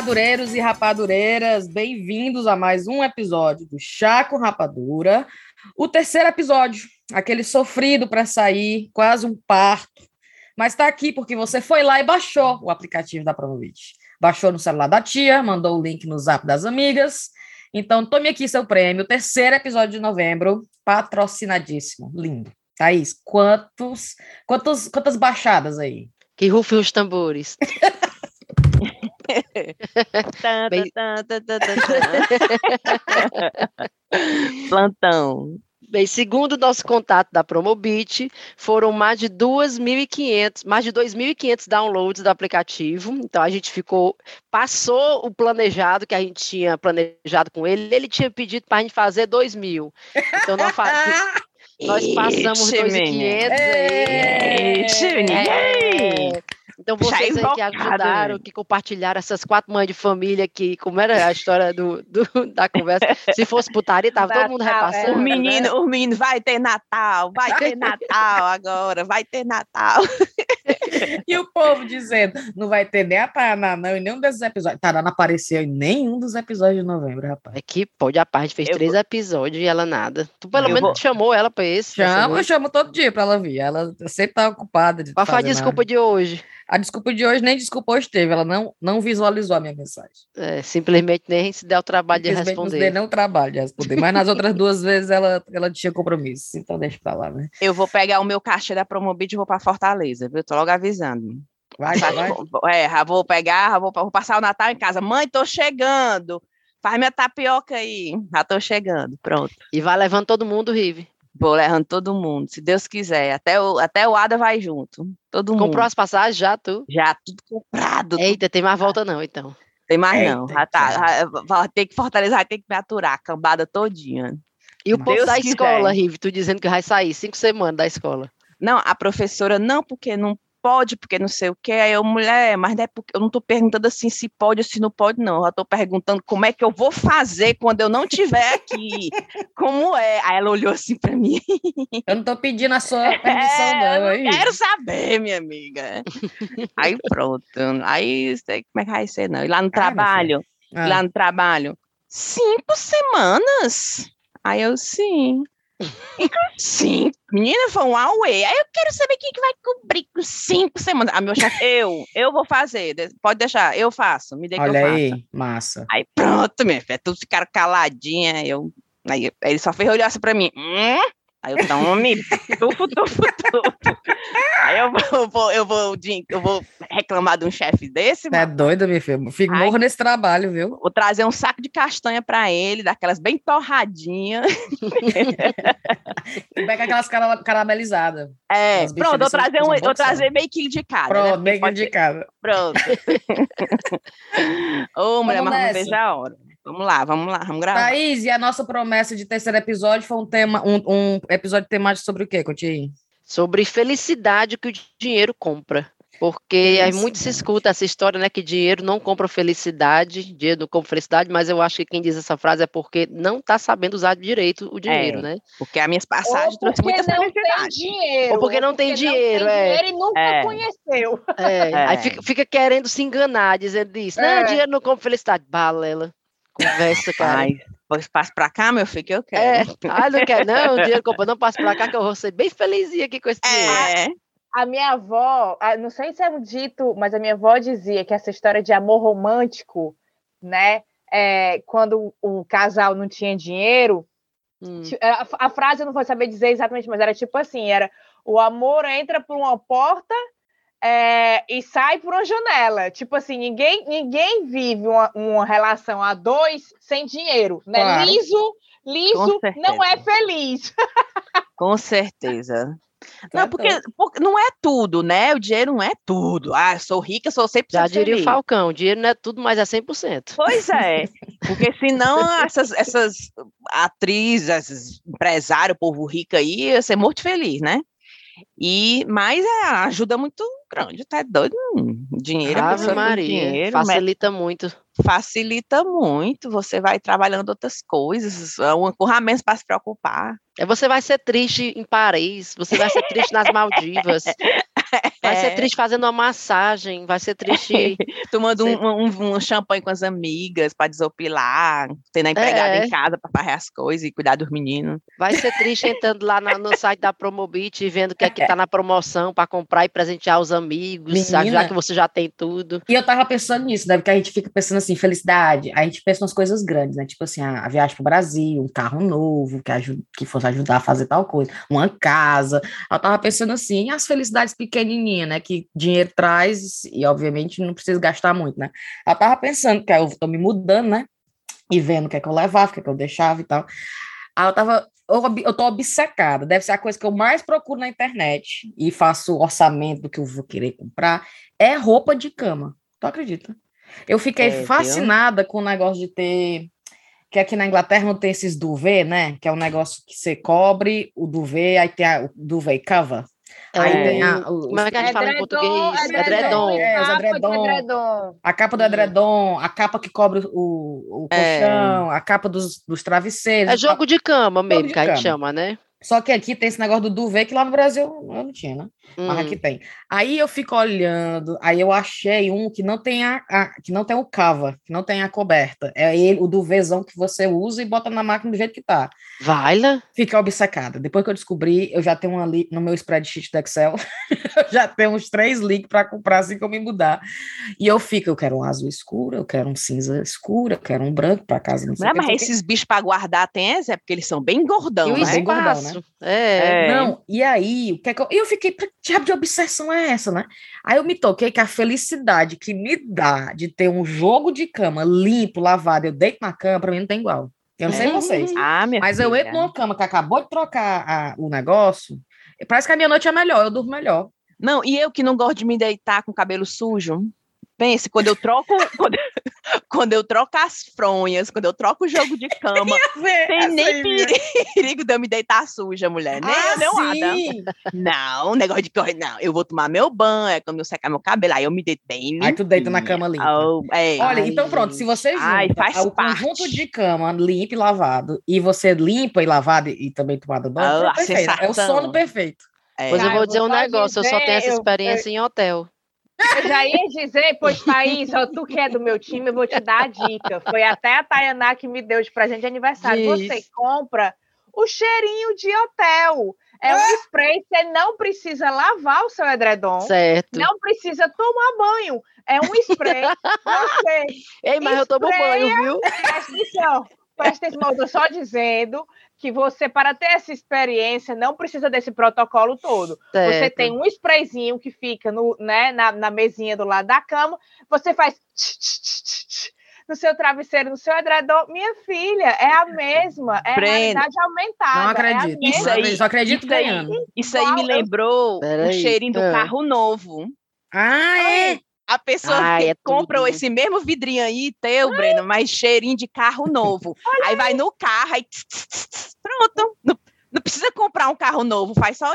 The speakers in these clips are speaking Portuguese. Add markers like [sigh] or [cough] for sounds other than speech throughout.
rapadureiros e rapadureiras, bem-vindos a mais um episódio do Chá com Rapadura. O terceiro episódio, aquele sofrido para sair, quase um parto, mas está aqui porque você foi lá e baixou o aplicativo da Promovit. Baixou no celular da tia, mandou o link no zap das amigas. Então, tome aqui seu prêmio, terceiro episódio de novembro, patrocinadíssimo, lindo. Thaís, quantos, quantos, quantas baixadas aí? Que rufem os tambores. [laughs] Bem... [laughs] Plantão. Bem, segundo o nosso contato da Promobit, foram mais de 2.500, mais de 2.500 downloads do aplicativo. Então a gente ficou, passou o planejado que a gente tinha planejado com ele. Ele tinha pedido para a gente fazer 2 mil. Então nós, [laughs] nós passamos 2.500 aí. É. Então vocês aí que ajudaram, que compartilharam essas quatro mães de família que, como era a história do, do [laughs] da conversa, se fosse putaria, tava Natal, todo mundo repassando. É. O menino, né? o menino vai ter Natal, vai ter Natal agora, vai ter Natal. [laughs] [laughs] e o povo dizendo, não vai ter nem a Tainá, não, em nenhum desses episódios. Não apareceu em nenhum dos episódios de novembro, rapaz. É que pode, a parte fez eu três vou... episódios e ela nada. Tu pelo eu menos vou... chamou ela pra esse. Chamo, eu chamo todo dia pra ela vir. Ela sempre tá ocupada. De Qual foi a desculpa de hoje? A desculpa de hoje nem desculpa hoje teve, ela não, não visualizou a minha mensagem. É, simplesmente nem se deu o trabalho de responder. Não deu o trabalho de responder, mas nas outras duas vezes ela, ela tinha compromisso, então deixa pra lá, né? Eu vou pegar o meu caixa da Promobit e vou pra Fortaleza, viu? Tô logo avisando. Vai, vai. É, vou pegar, vou, vou passar o Natal em casa. Mãe, tô chegando. Faz minha tapioca aí. Já tô chegando, pronto. E vai levando todo mundo, Rive. Vou levando todo mundo, se Deus quiser. Até o, até o Ada vai junto. Todo Comprou mundo. as passagens já, tu? Já, tudo comprado. Eita, tudo tem mais volta não, então. Tem mais Eita, não. Já tá. Vai ter que fortalecer, ter que me aturar, a cambada todinha. E o povo da escola, Rive, tu dizendo que vai sair cinco semanas da escola. Não, a professora não, porque não pode, porque não sei o que. Aí eu, mulher, mas não é porque eu não estou perguntando assim se pode ou se não pode, não. Eu estou perguntando como é que eu vou fazer quando eu não estiver aqui. [laughs] como é? Aí ela olhou assim para mim. Eu não estou pedindo a sua permissão, é, não. Eu quero saber, minha amiga. aí pronto. Aí sei como é que vai ser, não. E lá no ah, trabalho, ah. lá no trabalho, cinco semanas. Aí eu, sim. Sim, menina, foi um away. Aí eu quero saber quem que vai cobrir com cinco semanas. Ah, meu chefe, eu, eu vou fazer. Pode deixar, eu faço. Me dê que Olha eu aí, faça. massa. Aí pronto, minha filha, todos ficaram caladinha. Eu, aí, aí ele só fez olhar assim pra mim. Hum? Aí eu, tome, tufo, tufo, tufo. Aí eu vou, vou, eu, vou, eu vou reclamar de um chefe desse. É doido, minha filha. Fico morro nesse trabalho, viu? Vou trazer um saco de castanha para ele, daquelas bem torradinhas. [laughs] e pega aquelas cara, caramelizadas. É, pronto, eu trazer, um, eu trazer meio quilo de cada. Pronto, né? meio quilo de cada. Pronto. [laughs] [laughs] Ô, mulher, mas não vejo a hora. Vamos lá, vamos lá, vamos gravar. Thaís, e a nossa promessa de terceiro episódio foi um tema, um, um episódio temático sobre o quê, Coutinho? Sobre felicidade que o dinheiro compra. Porque aí muito se escuta essa história, né, que dinheiro não compra felicidade, dinheiro não compra felicidade, mas eu acho que quem diz essa frase é porque não está sabendo usar direito o dinheiro, é, né? Porque a minhas passagens trouxe muita não felicidade. Tem dinheiro, Ou porque não tem dinheiro, não tem é. dinheiro e nunca é. conheceu. É. é. Aí fica, fica, querendo se enganar, dizendo isso. Não, É. dinheiro não compra felicidade. Balela. Conversa, cara. Ai, pois passa pra cá, meu filho, que eu É, quero. ah, não quer não, [laughs] dinheiro compra, não passa pra cá que eu vou ser bem felizinha aqui com esse dinheiro. É, A minha avó, não sei se é um dito, mas a minha avó dizia que essa história de amor romântico, né? é, quando o casal não tinha dinheiro, Hum. ti- a, a frase eu não vou saber dizer exatamente, mas era tipo assim: era o amor entra por uma porta é, e sai por uma janela. Tipo assim, ninguém, ninguém vive uma, uma relação a dois sem dinheiro, né? Claro. Liso, liso não é feliz. [laughs] com certeza. Não, porque, porque não é tudo, né? O dinheiro não é tudo. Ah, sou rica, sou 100% Já diria o feliz. Falcão, dinheiro não é tudo, mas é 100%. Pois é, porque senão essas, essas atrizes, esses empresários, povo rico aí, ia ser muito feliz, né? E, mas é, ajuda muito grande, tá doido? Hum, Dinheiro, Ave Maria, dinheiro, mas facilita muito. facilita muito, você vai trabalhando outras coisas, é a menos para se preocupar. É, Você vai ser triste em Paris, você vai ser triste nas Maldivas, [laughs] vai ser É. triste fazendo uma massagem, vai ser triste tomando um, um, um, champanhe com as amigas para desopilar, tendo a empregada é. em casa para fazer as coisas e cuidar dos meninos. Vai ser triste entrando lá no, no site da Promobit e vendo que aqui está na promoção para comprar e presentear os amigos, Menina, já que você já tem tudo. E eu tava pensando nisso, né? Porque a gente fica pensando assim, felicidade, a gente pensa nas coisas grandes, né? Tipo assim, a, a viagem para o Brasil, um carro novo que, ajuda, que fosse ajudar a fazer tal coisa, uma casa. Eu tava pensando assim, as felicidades pequenininhas, né? Que dinheiro traz e, obviamente, não precisa gastar muito, né? Eu tava pensando que eu tô me mudando, né? E vendo o que é que eu levava, o que é que eu deixava e tal. Aí eu tava eu, eu tô obcecada, deve ser a coisa que eu mais procuro na internet e faço orçamento do que eu vou querer comprar, é roupa de cama. Tu acredita? Eu fiquei é, fascinada com o negócio de ter que aqui na Inglaterra não tem esses duvet, né? Que é um negócio que você cobre o duvet, aí tem a, o duvet cover. Aí é. tem a, o, Como é que a gente fala em português? Edredom. É, os edredom. A capa do edredom, a capa que cobre o, o é. colchão, a capa dos, dos travesseiros. É jogo de cama mesmo, que a gente chama, né? Só que aqui tem esse negócio do duvet que lá no Brasil eu não tinha, né? Mas aqui hum. tem. Aí eu fico olhando, aí eu achei um que não tem a, a, que não tem o cava, que não tem a coberta. É ele, o duvetzão que você usa e bota na máquina do jeito que tá. Vai lá. Fica obcecada. Depois que eu descobri, eu já tenho uma ali no meu spreadsheet do Excel, eu [laughs] já tenho uns três links para comprar assim que eu me mudar. E eu fico, eu quero um azul escuro, eu quero um cinza escuro, eu quero um branco para casa. Não, não mas esses bichos para guardar tem, é porque eles são bem gordão, e né? Bem gordão, né? É. é. Não, e aí, o que é que eu, eu fiquei, que diabo de obsessão é essa, né? Aí eu me toquei que a felicidade que me dá de ter um jogo de cama limpo, lavado, eu deito na cama, para mim não tem igual. Eu não é. sei vocês. Ah, mas filha. eu entro numa cama que acabou de trocar a, o negócio, parece que a minha noite é melhor, eu durmo melhor. Não, e eu que não gosto de me deitar com o cabelo sujo, Pense, quando eu troco, [laughs] quando, quando, eu troco as fronhas, quando eu troco o jogo de cama, [laughs] tem nem perigo de eu me deitar suja, mulher. Nem ah, eu, nada. Não, negócio de correr, não. Eu vou tomar meu banho, é quando eu secar meu cabelo, aí eu me deito bem Aí tu deita na cama limpa. Oh, é, Olha, ai, então pronto, se você junta ai, o parte. conjunto de cama limpo e lavado, e você limpa e lavado e também tomado banho, oh, é o sono perfeito. É. Pois eu vou dizer um negócio, dizer, eu só tenho essa experiência eu, eu... em hotel. Eu já ia dizer, pois, Thaís, ó, tu que é do meu time, eu vou te dar a dica. Foi até a Tayaná que me deu de presente de aniversário. Diz. Você compra o cheirinho de hotel. É um spray, você não precisa lavar o seu edredom. Certo. Não precisa tomar banho. É um spray. Você [laughs] Ei, mas eu tomo banho, viu? Presta atenção. Presta atenção, eu tô só dizendo que você, para ter essa experiência, não precisa desse protocolo todo. Certo. Você tem um sprayzinho que fica no, né, na, na mesinha do lado da cama, você faz no seu travesseiro, no seu edredom. Minha filha, é a mesma, é Breno, a realidade aumentada. Não é acredito. É isso aí, só acredito isso ganhando. Aí, isso aí me lembrou o cheirinho do é. carro novo. Ah, é? A pessoa Ai, é compra esse mesmo vidrinho aí, teu, Ai. Breno, mas cheirinho de carro novo. [laughs] aí vai no carro, aí tss, tss, tss, pronto. Não, não, precisa comprar um carro novo, faz só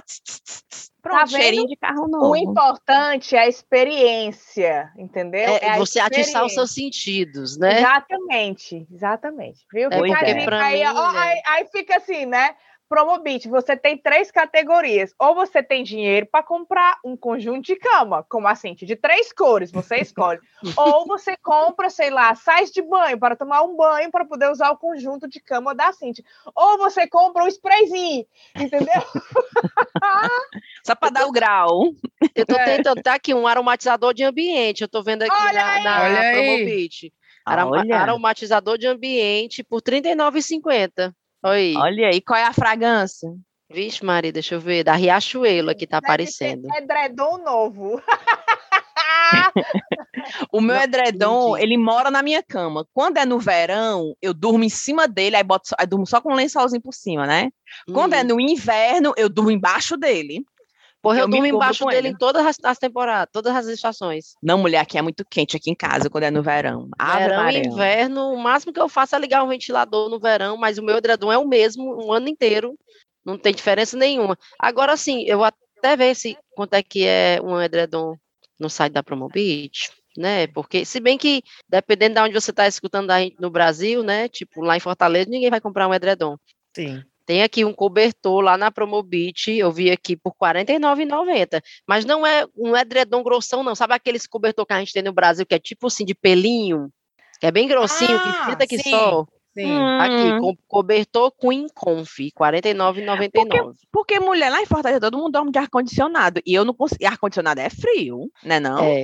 pronto, tá cheirinho de carro novo. O importante é a experiência, entendeu? É, é você atiçar os seus sentidos, né? Exatamente, exatamente. Viu? É, porque aí, mim, ó, aí, aí fica assim, né? Promobit, você tem três categorias. Ou você tem dinheiro para comprar um conjunto de cama, como a Cinti, de três cores, você escolhe. [laughs] Ou você compra, sei lá, sais de banho para tomar um banho para poder usar o conjunto de cama da Cinti. Ou você compra um sprayzinho, entendeu? [laughs] Só para dar o grau. Eu tô é. tentando, tá aqui um aromatizador de ambiente, eu tô vendo aqui Olha na, na Promobit. Aromatizador de ambiente por R$ 39,50. Oi. Olha aí, qual é a fragrância? Vixe, Maria, deixa eu ver. Da Riachuelo aqui tá Deve aparecendo. Edredom novo. o meu Não, edredom, entendi. ele mora na minha cama. Quando é no verão, eu durmo em cima dele, aí, boto, aí durmo só com um lençolzinho por cima, né? Quando é hum. no inverno, eu durmo embaixo dele. Porra, eu, eu durmo embaixo dele em todas as, as, temporadas, todas as estações. Não, mulher, aqui é muito quente aqui em casa quando é no verão. verão e inverno, o máximo que eu faço é ligar um ventilador no verão, mas o meu edredom é o mesmo um ano inteiro. Não tem diferença nenhuma. Agora sim, eu vou até ver se quanto é que é um edredom no site da Promobit, né? Porque, se bem que, dependendo de onde você está escutando a gente no Brasil, né? Tipo, lá em Fortaleza, ninguém vai comprar um edredom. Sim. Tem aqui um cobertor lá na Promobit, eu vi aqui por R$ 49,90. Mas não é um edredom grossão, não. Sabe aqueles cobertor que a gente tem no Brasil, que é tipo assim, de pelinho? Que é bem grossinho, Ah, que fica aqui sim. só. Sim. Aqui, Hum. co cobertor Queen Conf, R$ 49,99. Porque mulher lá em Fortaleza, todo mundo dorme de ar-condicionado. E eu não consigo. Ar-condicionado é frio, né? Não? É.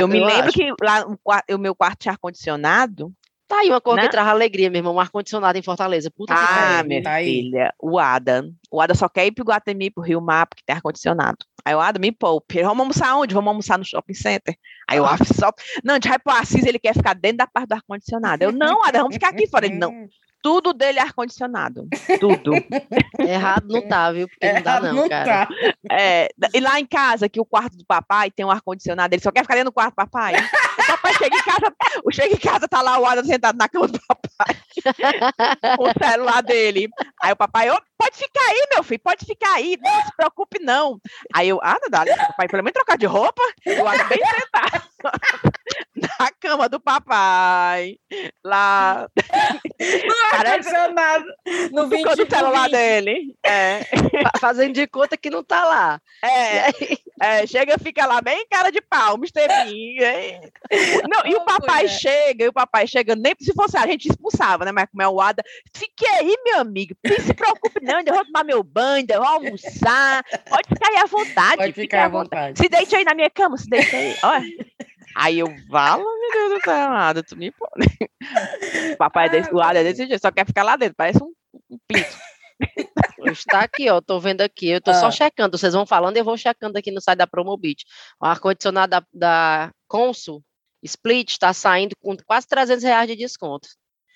eu me lembro acho. que lá o meu quarto tinha ar-condicionado. Tá aí uma coisa né? que traz alegria, meu irmão, um ar-condicionado em Fortaleza. Puta que Ah, pariu. minha tá aí. filha. O Ada. O Ada só quer ir pro Guatemi, pro Rio Mar, porque tem ar-condicionado. Aí o Ada me poupe. Vamos almoçar onde? Vamos almoçar no shopping center. Aí o Ah. Af só. Não, a gente vai pro Assis, ele quer ficar dentro da parte do ar-condicionado. Eu, não, Ada, vamos ficar aqui fora. Ele, não. Tudo dele é ar-condicionado. Tudo. [laughs] Errado não tá, viu? Porque não dá Errado não, não cara. tá. É, e lá em casa, que o quarto do papai tem um ar-condicionado, ele só quer ficar dentro do quarto do papai. O papai chega em casa, o chega em casa, tá lá o Adam sentado na cama do papai, [laughs] com o celular dele. Aí o papai, ô, pode ficar aí, meu filho, pode ficar aí, não se preocupe, não. Aí eu, ah, não dá, licença, papai, pelo menos trocar de roupa, e o Adam bem sentado [laughs] na cama do papai, lá, parece Ar-condicionado no 20 ficou do celular no 20. dele. É. Fa- Fazendo de conta que não tá lá. É, é, chega, fica lá bem cara de pau, é. Não, e o papai mulher. chega, e o papai chega, nem se fosse a gente expulsava, né? Mas como é o Ada, fique aí, meu amigo, não se preocupe não, ainda vou tomar meu banho, ainda vou almoçar, pode ficar aí à vontade, Pode ficar à vontade. Se deite aí na minha cama, se deite aí, olha. Aí eu, falo, meu Deus do céu, Ada, tu me pode. O papai é desse, o Ada é desse jeito, só quer ficar lá dentro, parece um, um pinto. Está aqui, ó. Tô vendo aqui. Eu tô só Ah. checando. Vocês vão falando e eu vou checando aqui no site da Promobit. O ar-condicionado da, da Consul Split está saindo com quase 300 reais de desconto.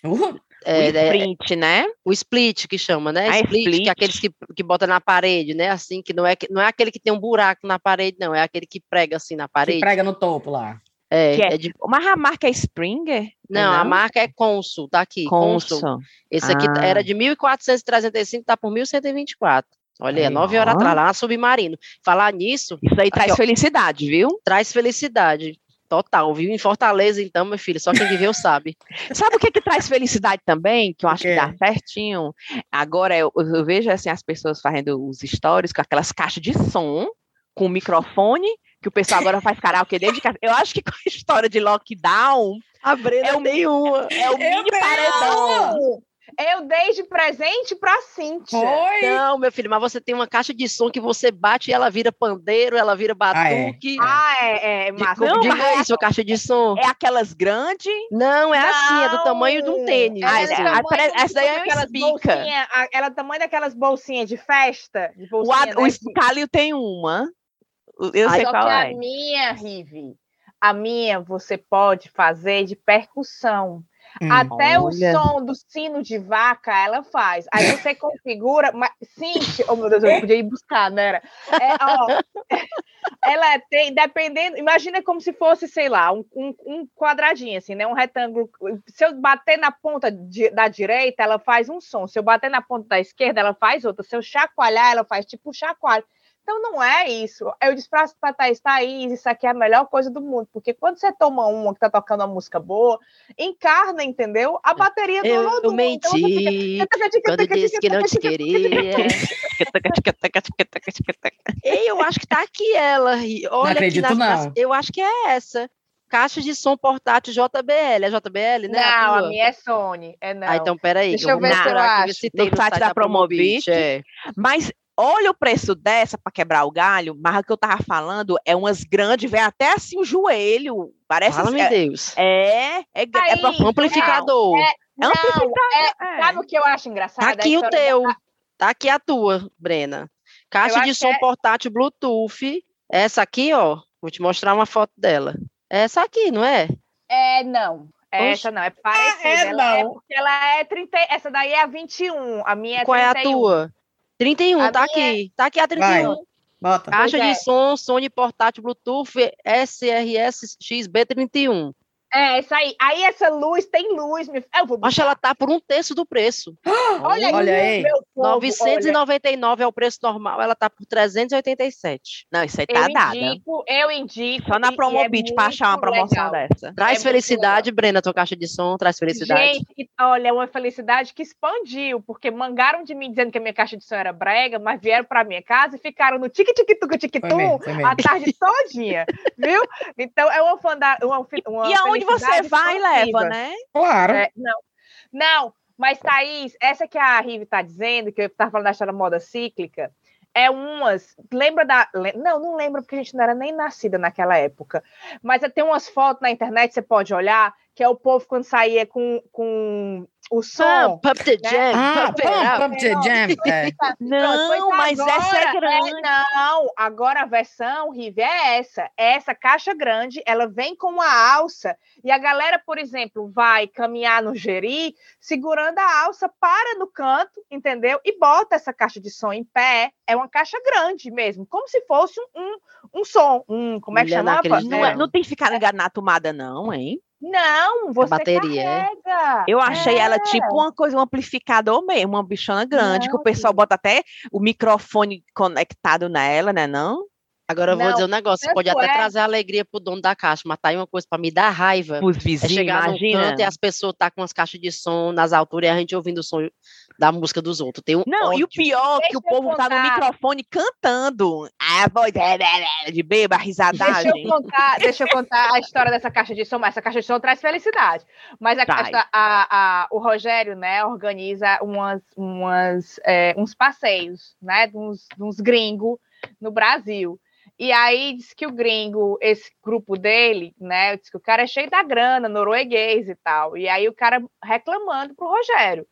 Uh, É, o é, sprint, né? o split que chama, né? Ah, split, que split. é aqueles que, que bota na parede, né? Assim, que não é, que- não é aquele que tem um buraco na parede, não. É aquele que prega assim na que parede. prega no topo lá. É, Que é- é de- Mas a marca é Springer? não, a marca é Consul, tá aqui. Consul. Consul. Esse aqui Ah. era de 1.435, tá por 1.124. Olha, Aí, nove horas atrás, lá no submarino. Falar nisso, Isso aí traz ó. felicidade, viu? traz felicidade. Total, viu? Em Fortaleza, então, meu filho, só quem viveu sabe. Sabe o que, que traz felicidade também? Que eu acho que dá certinho. Agora eu, eu vejo assim as pessoas fazendo os stories com aquelas caixas de som, com microfone, que o pessoal agora faz karaokê dentro de casa. Eu acho que com a história de lockdown A Brena É o- tem uma. é o mini paredão. Eu dei de presente pra Cíntia. Foi! Não, meu filho, mas você tem uma caixa de som que você bate e ela vira pandeiro, ela vira batuque. Ah, é, é massa. Diga, Não, diga mas é- isso, a caixa de som. É aquelas grandes. Não, é assim, é do tamanho de um Não, tênis. Ah, é é- pare- como essa se daí é um aquelas speaker. bolsinha, a- Ela é do tamanho daquelas bolsinhas de festa. De O, bolsinha, Ad- o né? Scalio tem uma. Eu Ai, sei Só qual que é. a minha, Rive, a minha você pode fazer de percussão. Hum. Até o Olha. som do sino de vaca ela faz. Aí você [laughs] configura. Mas, Cintia, oh meu Deus, eu podia ir buscar, né? Era? É, ó, [laughs] ela tem, dependendo. Imagina como se fosse, sei lá, um, um, um quadradinho, assim, né? Um retângulo. Se eu bater na ponta de- da direita, ela faz um som. Se eu bater na ponta da esquerda, ela faz outro. Se eu chacoalhar, ela faz tipo um chacoalho. Então não é isso. Eu disse pra, pra Thaís, Thaís, isso aqui é a melhor coisa do mundo. Porque quando você toma uma que tá tocando uma música boa, encarna, entendeu? A bateria do Eu, eu mundo. Então fica- menti quando disse que não te queria. Ei, eu acho que tá aqui ela. Olha aqui acredito, nas- não. eu acho que é essa. Caixa de som portátil JBL. É JBL, né? Não, a tua? minha é Sony. É não. Ah, então peraí. Deixa eu ver se eu acho. se tem No site da Promobit. É. Mas olha o preço dessa para quebrar o galho. Mas o que eu tava falando é umas grandes, vem até assim o joelho. Parece Fala-me é, Deus. é, é, é, Aí, profundo. Amplificador. É, É não, é, É. sabe o que eu acho engraçado? Tá aqui o teu. da- Tá aqui a tua, Brena. Caixa Eu de som é- portátil Bluetooth. Essa aqui, ó. Vou te mostrar uma foto dela. Essa aqui, não é? É, não. Essa não, é parecida. é, ela é não. porque ela é 30. Essa daí é a 21. A minha é Qual é a 31. tua? 31, A tá minha aqui. Tá aqui a 31. Bota. Caixa Pois de é. som Sony portátil Bluetooth SRS XB31. É, essa aí. Aí essa luz tem luz. Eu vou Acho que ela tá por um terço do preço. Olha, [gasps] Olha aí, aí. meu povo, 999 é o preço normal, ela tá por 387. Não, isso aí olha, tá eu dada. indico, eu indico. Só na e é Promobit pra achar uma promoção legal. dessa. Traz muito felicidade, Brena, tua caixa de som, traz felicidade. Gente, olha, é uma felicidade que expandiu, porque mangaram de mim dizendo que a minha caixa de som era brega, mas vieram pra minha casa e ficaram no tique-tique-tuca Foi tique-tum mesmo, foi mesmo. a tarde todinha, viu? [laughs] Então é uma, fanda, uma, uma E aonde você felicidade vai, leva, expansiva. né? Claro. É, não, não, mas Thaís, essa que a Rive tá dizendo, que eu tava falando da história da moda cíclica, é umas. Lembra da. Não, não lembro, porque a gente não era nem nascida naquela época. Mas tem umas fotos na internet, você pode olhar, que é o povo quando saía com, com o som. Pump up the né? jam, Ah, pump pump, pump the jam. É. Não, Pronto, mas pois essa é agora, grande. não, agora a versão Rive é essa. É essa caixa grande, ela vem com uma alça e a galera, por exemplo, vai caminhar no Jeri, segurando a alça, para no canto, entendeu? E bota essa caixa de som em pé. É uma caixa grande mesmo, como se fosse um, um, um som. Um, como é que Mulher, não chamava? acredito, Não, é- Não. não tem que ficar ligado na tomada, não, hein? Não, você bateria, é? carrega. Eu achei É. ela tipo uma coisa, um amplificador mesmo, uma bichona grande, que o Não, pessoal bota até o microfone conectado nela, né? Não? Agora eu vou Não, dizer um negócio, você pode até é- trazer alegria pro dono da caixa, mas tá aí uma coisa pra me dar raiva. Os É vizinhos, chegar no imagina. canto e as pessoas tá com as caixas de som nas alturas e a gente ouvindo o som da música dos outros. Tem um Não, e o ódio. pior é que o povo tá no contar. microfone cantando. A voz é, de beba, a Deixa risadagem. eu, contar, deixa eu contar a história dessa caixa de som, mas essa caixa de som traz felicidade. Mas a, a- a- o Rogério, né, organiza umas, umas, é, uns passeios, né, de uns, de uns gringos no Brasil. E aí diz que o gringo, esse grupo dele, né, diz que o cara é cheio da grana, norueguês e tal. E aí o cara reclamando pro Rogério.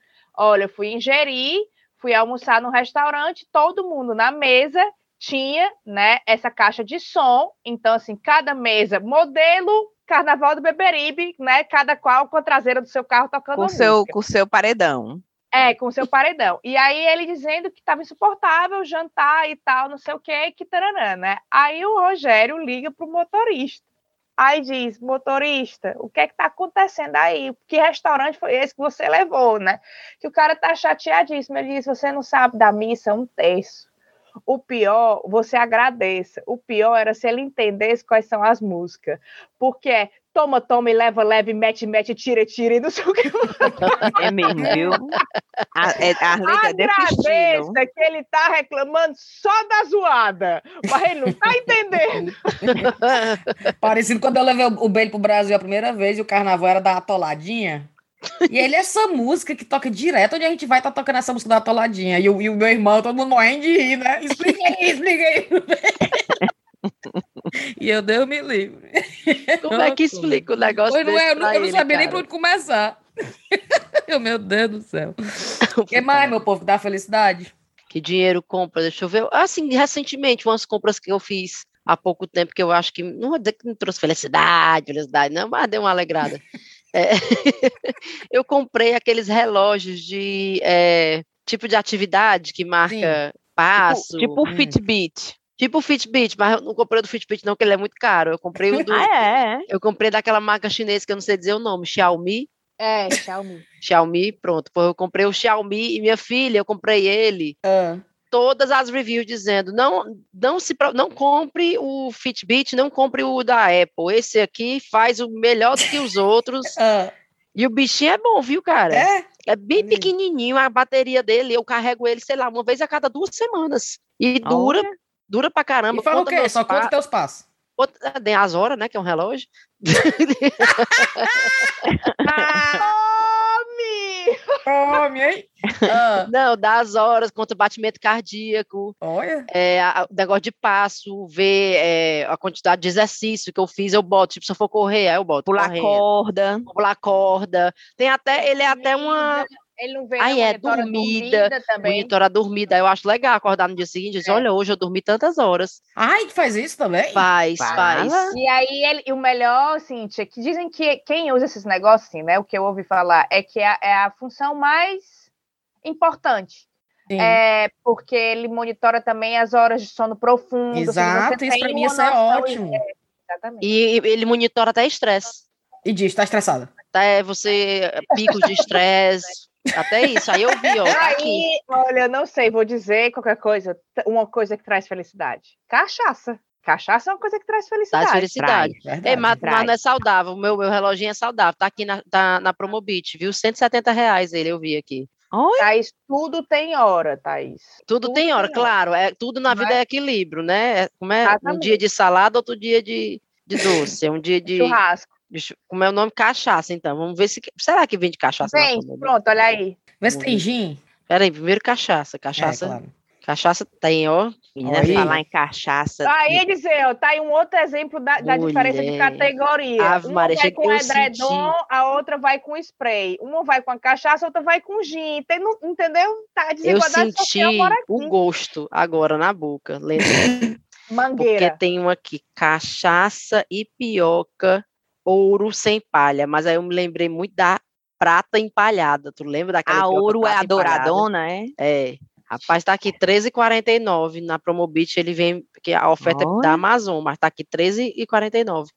Olha, eu fui ingerir, fui almoçar no restaurante, todo mundo na mesa tinha, né, essa caixa de som. Então, assim, cada mesa, modelo Carnaval do Beberibe, né, cada qual com a traseira do seu carro tocando Com a o seu, música. com o seu paredão. É, com o seu paredão. E aí ele dizendo que estava insuportável jantar e tal, não sei o que, que taranã, né? Aí o Rogério liga pro motorista. Aí diz, motorista, o que é que tá acontecendo aí? Que restaurante foi esse que você levou, né? Que o cara tá chateadíssimo. Ele diz, você não sabe da missa um terço. O pior, você agradeça. O pior era se ele entendesse quais são as músicas. Porque é toma, toma e leva, leva, e mete, mete, tira, tira, e não sei o que. É mesmo, viu? A, é, a é estilo. Agradeça que ele tá reclamando só da zoada, mas ele não tá [laughs] entendendo. Parecido quando eu levei o o Bale pro Brasil a primeira vez e o carnaval era da atoladinha. E ele, essa música que toca direto, onde a gente vai tá tocando essa música da atoladinha. E, o- e o meu irmão, todo mundo morrendo de rir, né? Explica aí, explica aí. [laughs] e eu, Deus me livre. [laughs] Como é que explica o negócio não é, eu não, eu não ele, sabia nem por onde começar. [laughs] Eu, meu Deus do céu. O [laughs] que mais, meu povo, dá felicidade? Que dinheiro compra? Deixa eu ver. Assim, recentemente, umas compras que eu fiz há pouco tempo, que eu acho que, não vou dizer que não trouxe felicidade, felicidade, não, mas deu uma alegrada. É, eu comprei aqueles relógios de é, tipo de atividade que marca passo. Tipo o Hum. Fitbit. Tipo o Fitbit, mas eu não comprei o do Fitbit, não, que ele é muito caro. Eu comprei o [laughs] do. Ah, é? Eu comprei daquela marca chinesa que eu não sei dizer o nome, Xiaomi. É, Xiaomi. [laughs] Xiaomi, pronto. Eu comprei o Xiaomi e minha filha, eu comprei ele. Ah, Todas as reviews dizendo, não, não se não compre o Fitbit, não compre o da Apple. Esse aqui faz o melhor do que os outros. [laughs] ah, E o bichinho é bom, viu, cara? é? É bem pequenininho a bateria dele. Eu carrego ele, sei lá, uma vez a cada duas semanas. E dura, Olha. Dura pra caramba. E fala o conta quê? Só conta pa- teus passos. conta- tem as horas, né? Que é um relógio. Tome! Come, hein? [laughs] Ah, Não, dá as horas, conta batimento cardíaco. olha. é, a- o negócio de passo, ver é, a quantidade de exercício que eu fiz, eu boto. Tipo, se eu for correr, aí eu boto. Pular correndo, corda. pular corda. Tem até, ele é até uma Ele não vê não, é, monitora dormida, também. monitora dormida. Eu acho legal acordar no dia seguinte e dizer, É. olha, hoje eu dormi tantas horas. Ai, que faz isso também? Faz, Fala. faz. E aí, ele, e o melhor, Cíntia, que dizem que quem usa esses negócios, assim, né? O que eu ouvi falar é que é, é a função mais importante. Sim. É, porque ele monitora também as horas de sono profundo. se você Exato, isso tem pra mim isso é ótimo. É, exatamente. E e ele monitora até estresse. E diz, tá estressada? Até você, picos de estresse. Até isso, aí eu vi, ó. tá aqui. Aí, olha, eu não sei, vou dizer qualquer coisa. Uma coisa que traz felicidade. Cachaça. Cachaça é uma coisa que traz felicidade. Traz felicidade. Verdade. É, mas, mas traz. não é saudável. O meu, meu reloginho é saudável. Tá aqui na, tá na Promobit, viu? 170 reais ele, eu vi aqui. Oi? Thaís, tudo tem hora, Thaís. Tudo, Tudo tem hora, tem hora. claro. É, tudo na vida Mas- é equilíbrio, né? É- Como é? Um dia de salada, outro dia de, de doce. É um dia de, Churrasco. De chu- Como é o nome? Cachaça, então. Vamos ver se. Será que vende cachaça Vem, pronto, olha aí. Vê se tem gin. Peraí, primeiro cachaça. É, Cachaça, claro. cachaça tem, ó. Menina, Aí. falar em cachaça. Aí dizer, ó, tá aí um outro exemplo da, da diferença de categoria. Ave uma Maria, vai com edredom, a outra vai com spray. Uma vai com a cachaça, a outra vai com gin. Tem, não- entendeu? Tá, a Eu desigualdade senti o gosto agora na boca, lendo. [laughs] Porque Mangueira. tem um aqui, cachaça e pioca, ouro sem palha. Mas aí eu me lembrei muito da prata empalhada. Tu lembra daquela A ouro é a douradona, é? É. Rapaz, tá aqui R$13,49 na Promobit, ele vem, porque a oferta é da Amazon, mas tá aqui R$13,49.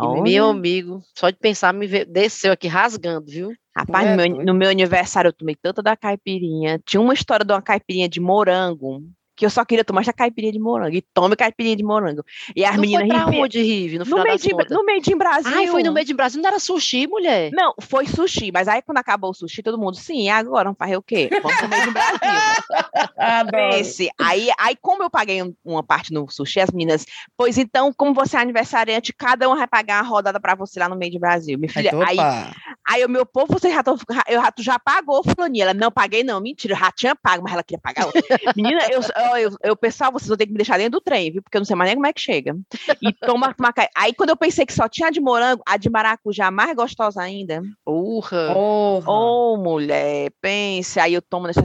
E meu amigo, só de pensar, me ve- desceu aqui rasgando, viu? Rapaz, É no meu, no meu aniversário eu tomei tanta da caipirinha. Tinha uma história de uma caipirinha de morango, que eu só queria tomar essa caipirinha de morango. E tome caipirinha de morango. E as não meninas riam. onde, Rive, no No final meio, das de, contas? no meio de Brasil. Ai, foi no meio de Brasil, não era sushi, mulher? Não, foi sushi, mas aí quando acabou o sushi, todo mundo, sim, e agora vamos fazer o quê? Vamos pro meio do Brasil. [laughs] Pense, aí, aí como eu paguei um- uma parte no sushi, as meninas, pois então, como você é aniversariante, cada um vai pagar uma rodada pra você lá no meio de Brasil. Minha filha, Aí, aí, aí o meu povo, você já, tô, eu, já- já pagou, fulaninha? Ela, não paguei não, mentira, eu já tinha pago, mas ela queria pagar outra. [laughs] Menina, eu, eu, eu, pessoal, vocês vão ter que me deixar dentro do trem, viu? Porque eu não sei mais nem como é que chega. E toma Aí quando eu pensei que só tinha a de morango, a de maracujá mais gostosa ainda. Urra. Ô, mulher, pense, aí eu tomo nessa.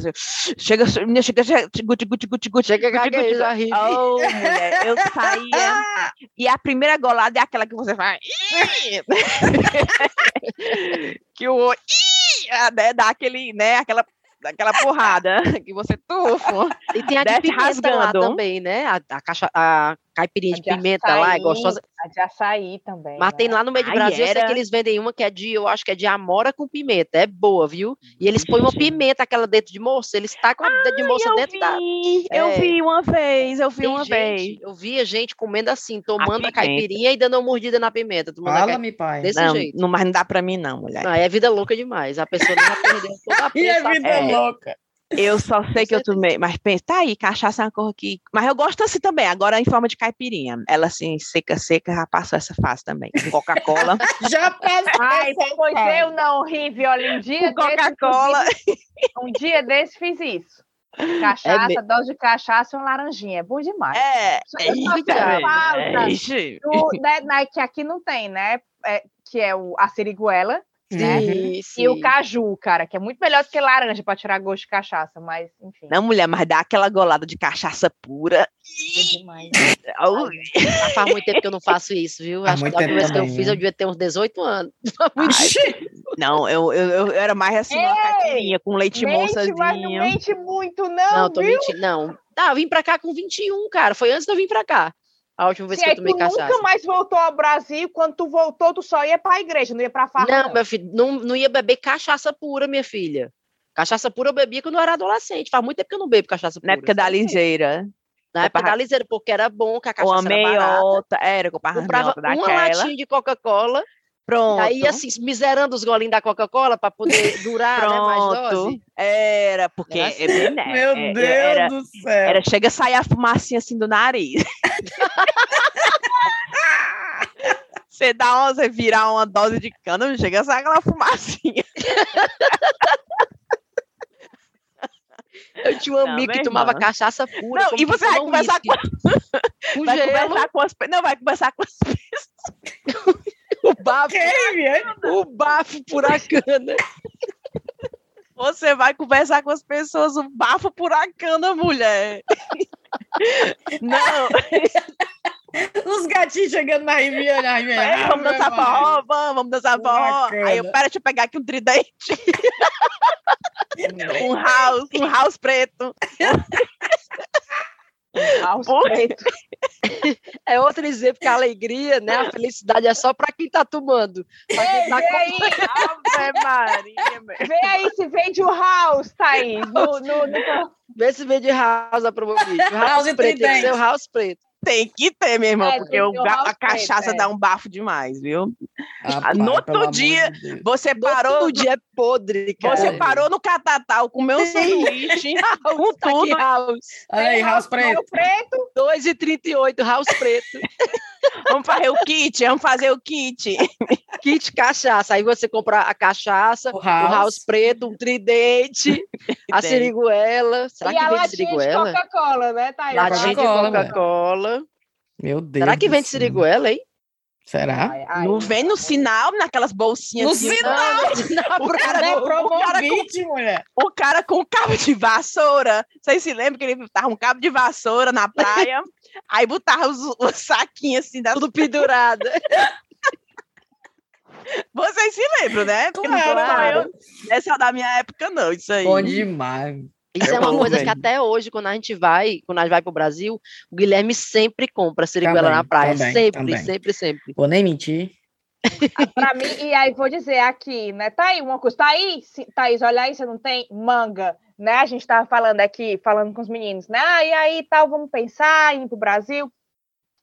Chega, menina, chega, chega, guti, guti, guti, guti, Chega guti, guti, gagueja, Rive. Ô, mulher, eu saía. E a primeira golada é aquela que você faz. "Ih!" [laughs] que o. "Ih!" ah, né, dá aquele, né? Aquela, aquela porrada [laughs] que você tufa. E tem a de pimenta lá rasgando. também, né? A, a, caixa, a caipirinha de A de pimenta lá é açaí, gostosa. A de açaí também. Mas tem né? lá no meio de Ai, Brasil, eu sei era? que eles vendem uma que é de, eu acho que é de amora com pimenta. É boa, viu? E eles põem uma Ixi. pimenta, aquela dentro de moça. Eles tacam a dedo de moça dentro da. vi, eu É. vi uma vez, eu vi Tem uma gente, vez. eu via gente comendo assim, tomando a, pimenta. caipirinha e dando uma mordida na pimenta. A. Fala-me, pai. Desse Não, jeito. não, mas não dá pra mim, não, mulher. Ah, é vida louca demais. A pessoa não vai perder toda a [laughs] E a pensação. vida É. louca. Eu só sei que eu tomei, mas pensa, tá aí, cachaça é uma cor que. Mas eu gosto assim também, agora em forma de caipirinha. Ela assim, seca, seca, já passou essa fase também. Com Coca-Cola. [laughs] Já passou. Ai, essa pois fase. eu não ri, olha, um dia Coca-Cola. Um dia desse fiz isso. Cachaça, dose de cachaça e uma laranjinha. É bom demais. É, eita, sinto velho, falta né, né, que aqui não tem, né? É, que é o, a seriguela né? Sim, sim. e o caju, cara, que é muito melhor do que laranja para tirar gosto de cachaça, mas enfim. Não, mulher, mas dá aquela golada de cachaça pura. é demais. Ah, faz muito tempo que eu não faço isso, viu? Faz Acho que a última vez que eu fiz, eu devia ter uns 18 anos. [laughs] Ixi. Não, eu, eu, eu era mais assim, uma Ei! caipirinha com leite Mente, mas não mente muito, não, Não, tô viu? mentindo. Não. Tá, eu vim pra cá com 21, cara. Foi antes de eu vir pra cá. A última vez Se que eu aí tomei tu cachaça. nunca mais voltou ao Brasil, quando tu voltou, tu só ia pra igreja, não ia pra farra. Não, meu filho, não, não ia beber cachaça pura, minha filha. Cachaça pura eu bebia quando eu era adolescente. Faz muito tempo que eu não bebo cachaça pura. Na época da ligeira. Na época da liseira, porque era bom, que a cachaça era barata. meiota. Era, comprava Comprava uma daquela. latinha de Coca-Cola. Pronto. Aí, assim, miserando os golinhos da Coca-Cola para poder durar né, mais dose. Era, porque. Era assim. é né, [laughs] Meu é, Deus Era, do céu. era, chega a sair a fumacinha assim do nariz. [laughs] Você dá uma, você virar uma dose de cana, chega a sair aquela fumacinha. Eu tinha um Não, amigo que tomava irmã. cachaça pura. Não, e você vai conversar com Vai conversar com as Não, vai conversar com as [laughs] o bafo, o bafo puracana. Você vai conversar com as pessoas, o bafo puracana, mulher. Não, [laughs] Os gatinhos chegando na Riviera, na Riviera. é, vamos dançar forró, vamos, vamos dançar forró. Aí eu, pera, deixa eu pegar aqui um tridente. [laughs] um house, um house preto. [laughs] House Por- é outro exemplo que a alegria, né? A felicidade é só para quem tá tomando. Pra quem tá Vê aí, Maria, vê aí se vende o house, Thaís. No, no, no- [laughs] Vê se vem de house a promovida. House, House preto, tem que ser o house preto. Tem que ter, meu irmão, É, porque o house a cachaça é. dá um bafo demais, viu? Rapaz, no outro dia, de. Você parou, Todo dia é podre, cara. você parou no catatal, comeu um sanduíche, [laughs] com tudo. house. Aí, House Preto. preto. 2,38, house preto. Vamos fazer o kit, vamos fazer o kit. [laughs] Kit cachaça. Aí você compra a cachaça, O o house House. preto, um tridente, [laughs] [laughs] a siriguela. Será e que a vende siriguela? Coca-Cola, né, Thaís? Latinha de Coca-Cola. Meu Deus. Será que vende céu. siriguela, hein? Será? Ai, ai. Não vem no sinal, naquelas bolsinhas. No assim, sinal? Não, [laughs] O cara, Cadê o, cara com, mulher? o cara com cabo de vassoura. Vocês se lembram que ele tava um cabo de vassoura na praia? [laughs] aí botava os, os saquinhos assim da tudo pendurado. [laughs] Vocês se lembram, né? Porque não tô Claro. só eu. Essa é da minha época, não, isso aí. Bom demais. Isso Eu é uma coisa que velho. até hoje, quando a gente vai, quando a gente vai pro Brasil, o Guilherme sempre compra siriguela Também, na praia. também, sempre, também. sempre, sempre. Vou nem mentir. Pra mim, e aí vou dizer aqui, né? Tá aí uma coisa. Tá aí, se- Thaís, olha aí, você não tem manga, né? A gente tava falando aqui, falando com os meninos, né? Ah, e aí tal, vamos pensar em ir pro Brasil.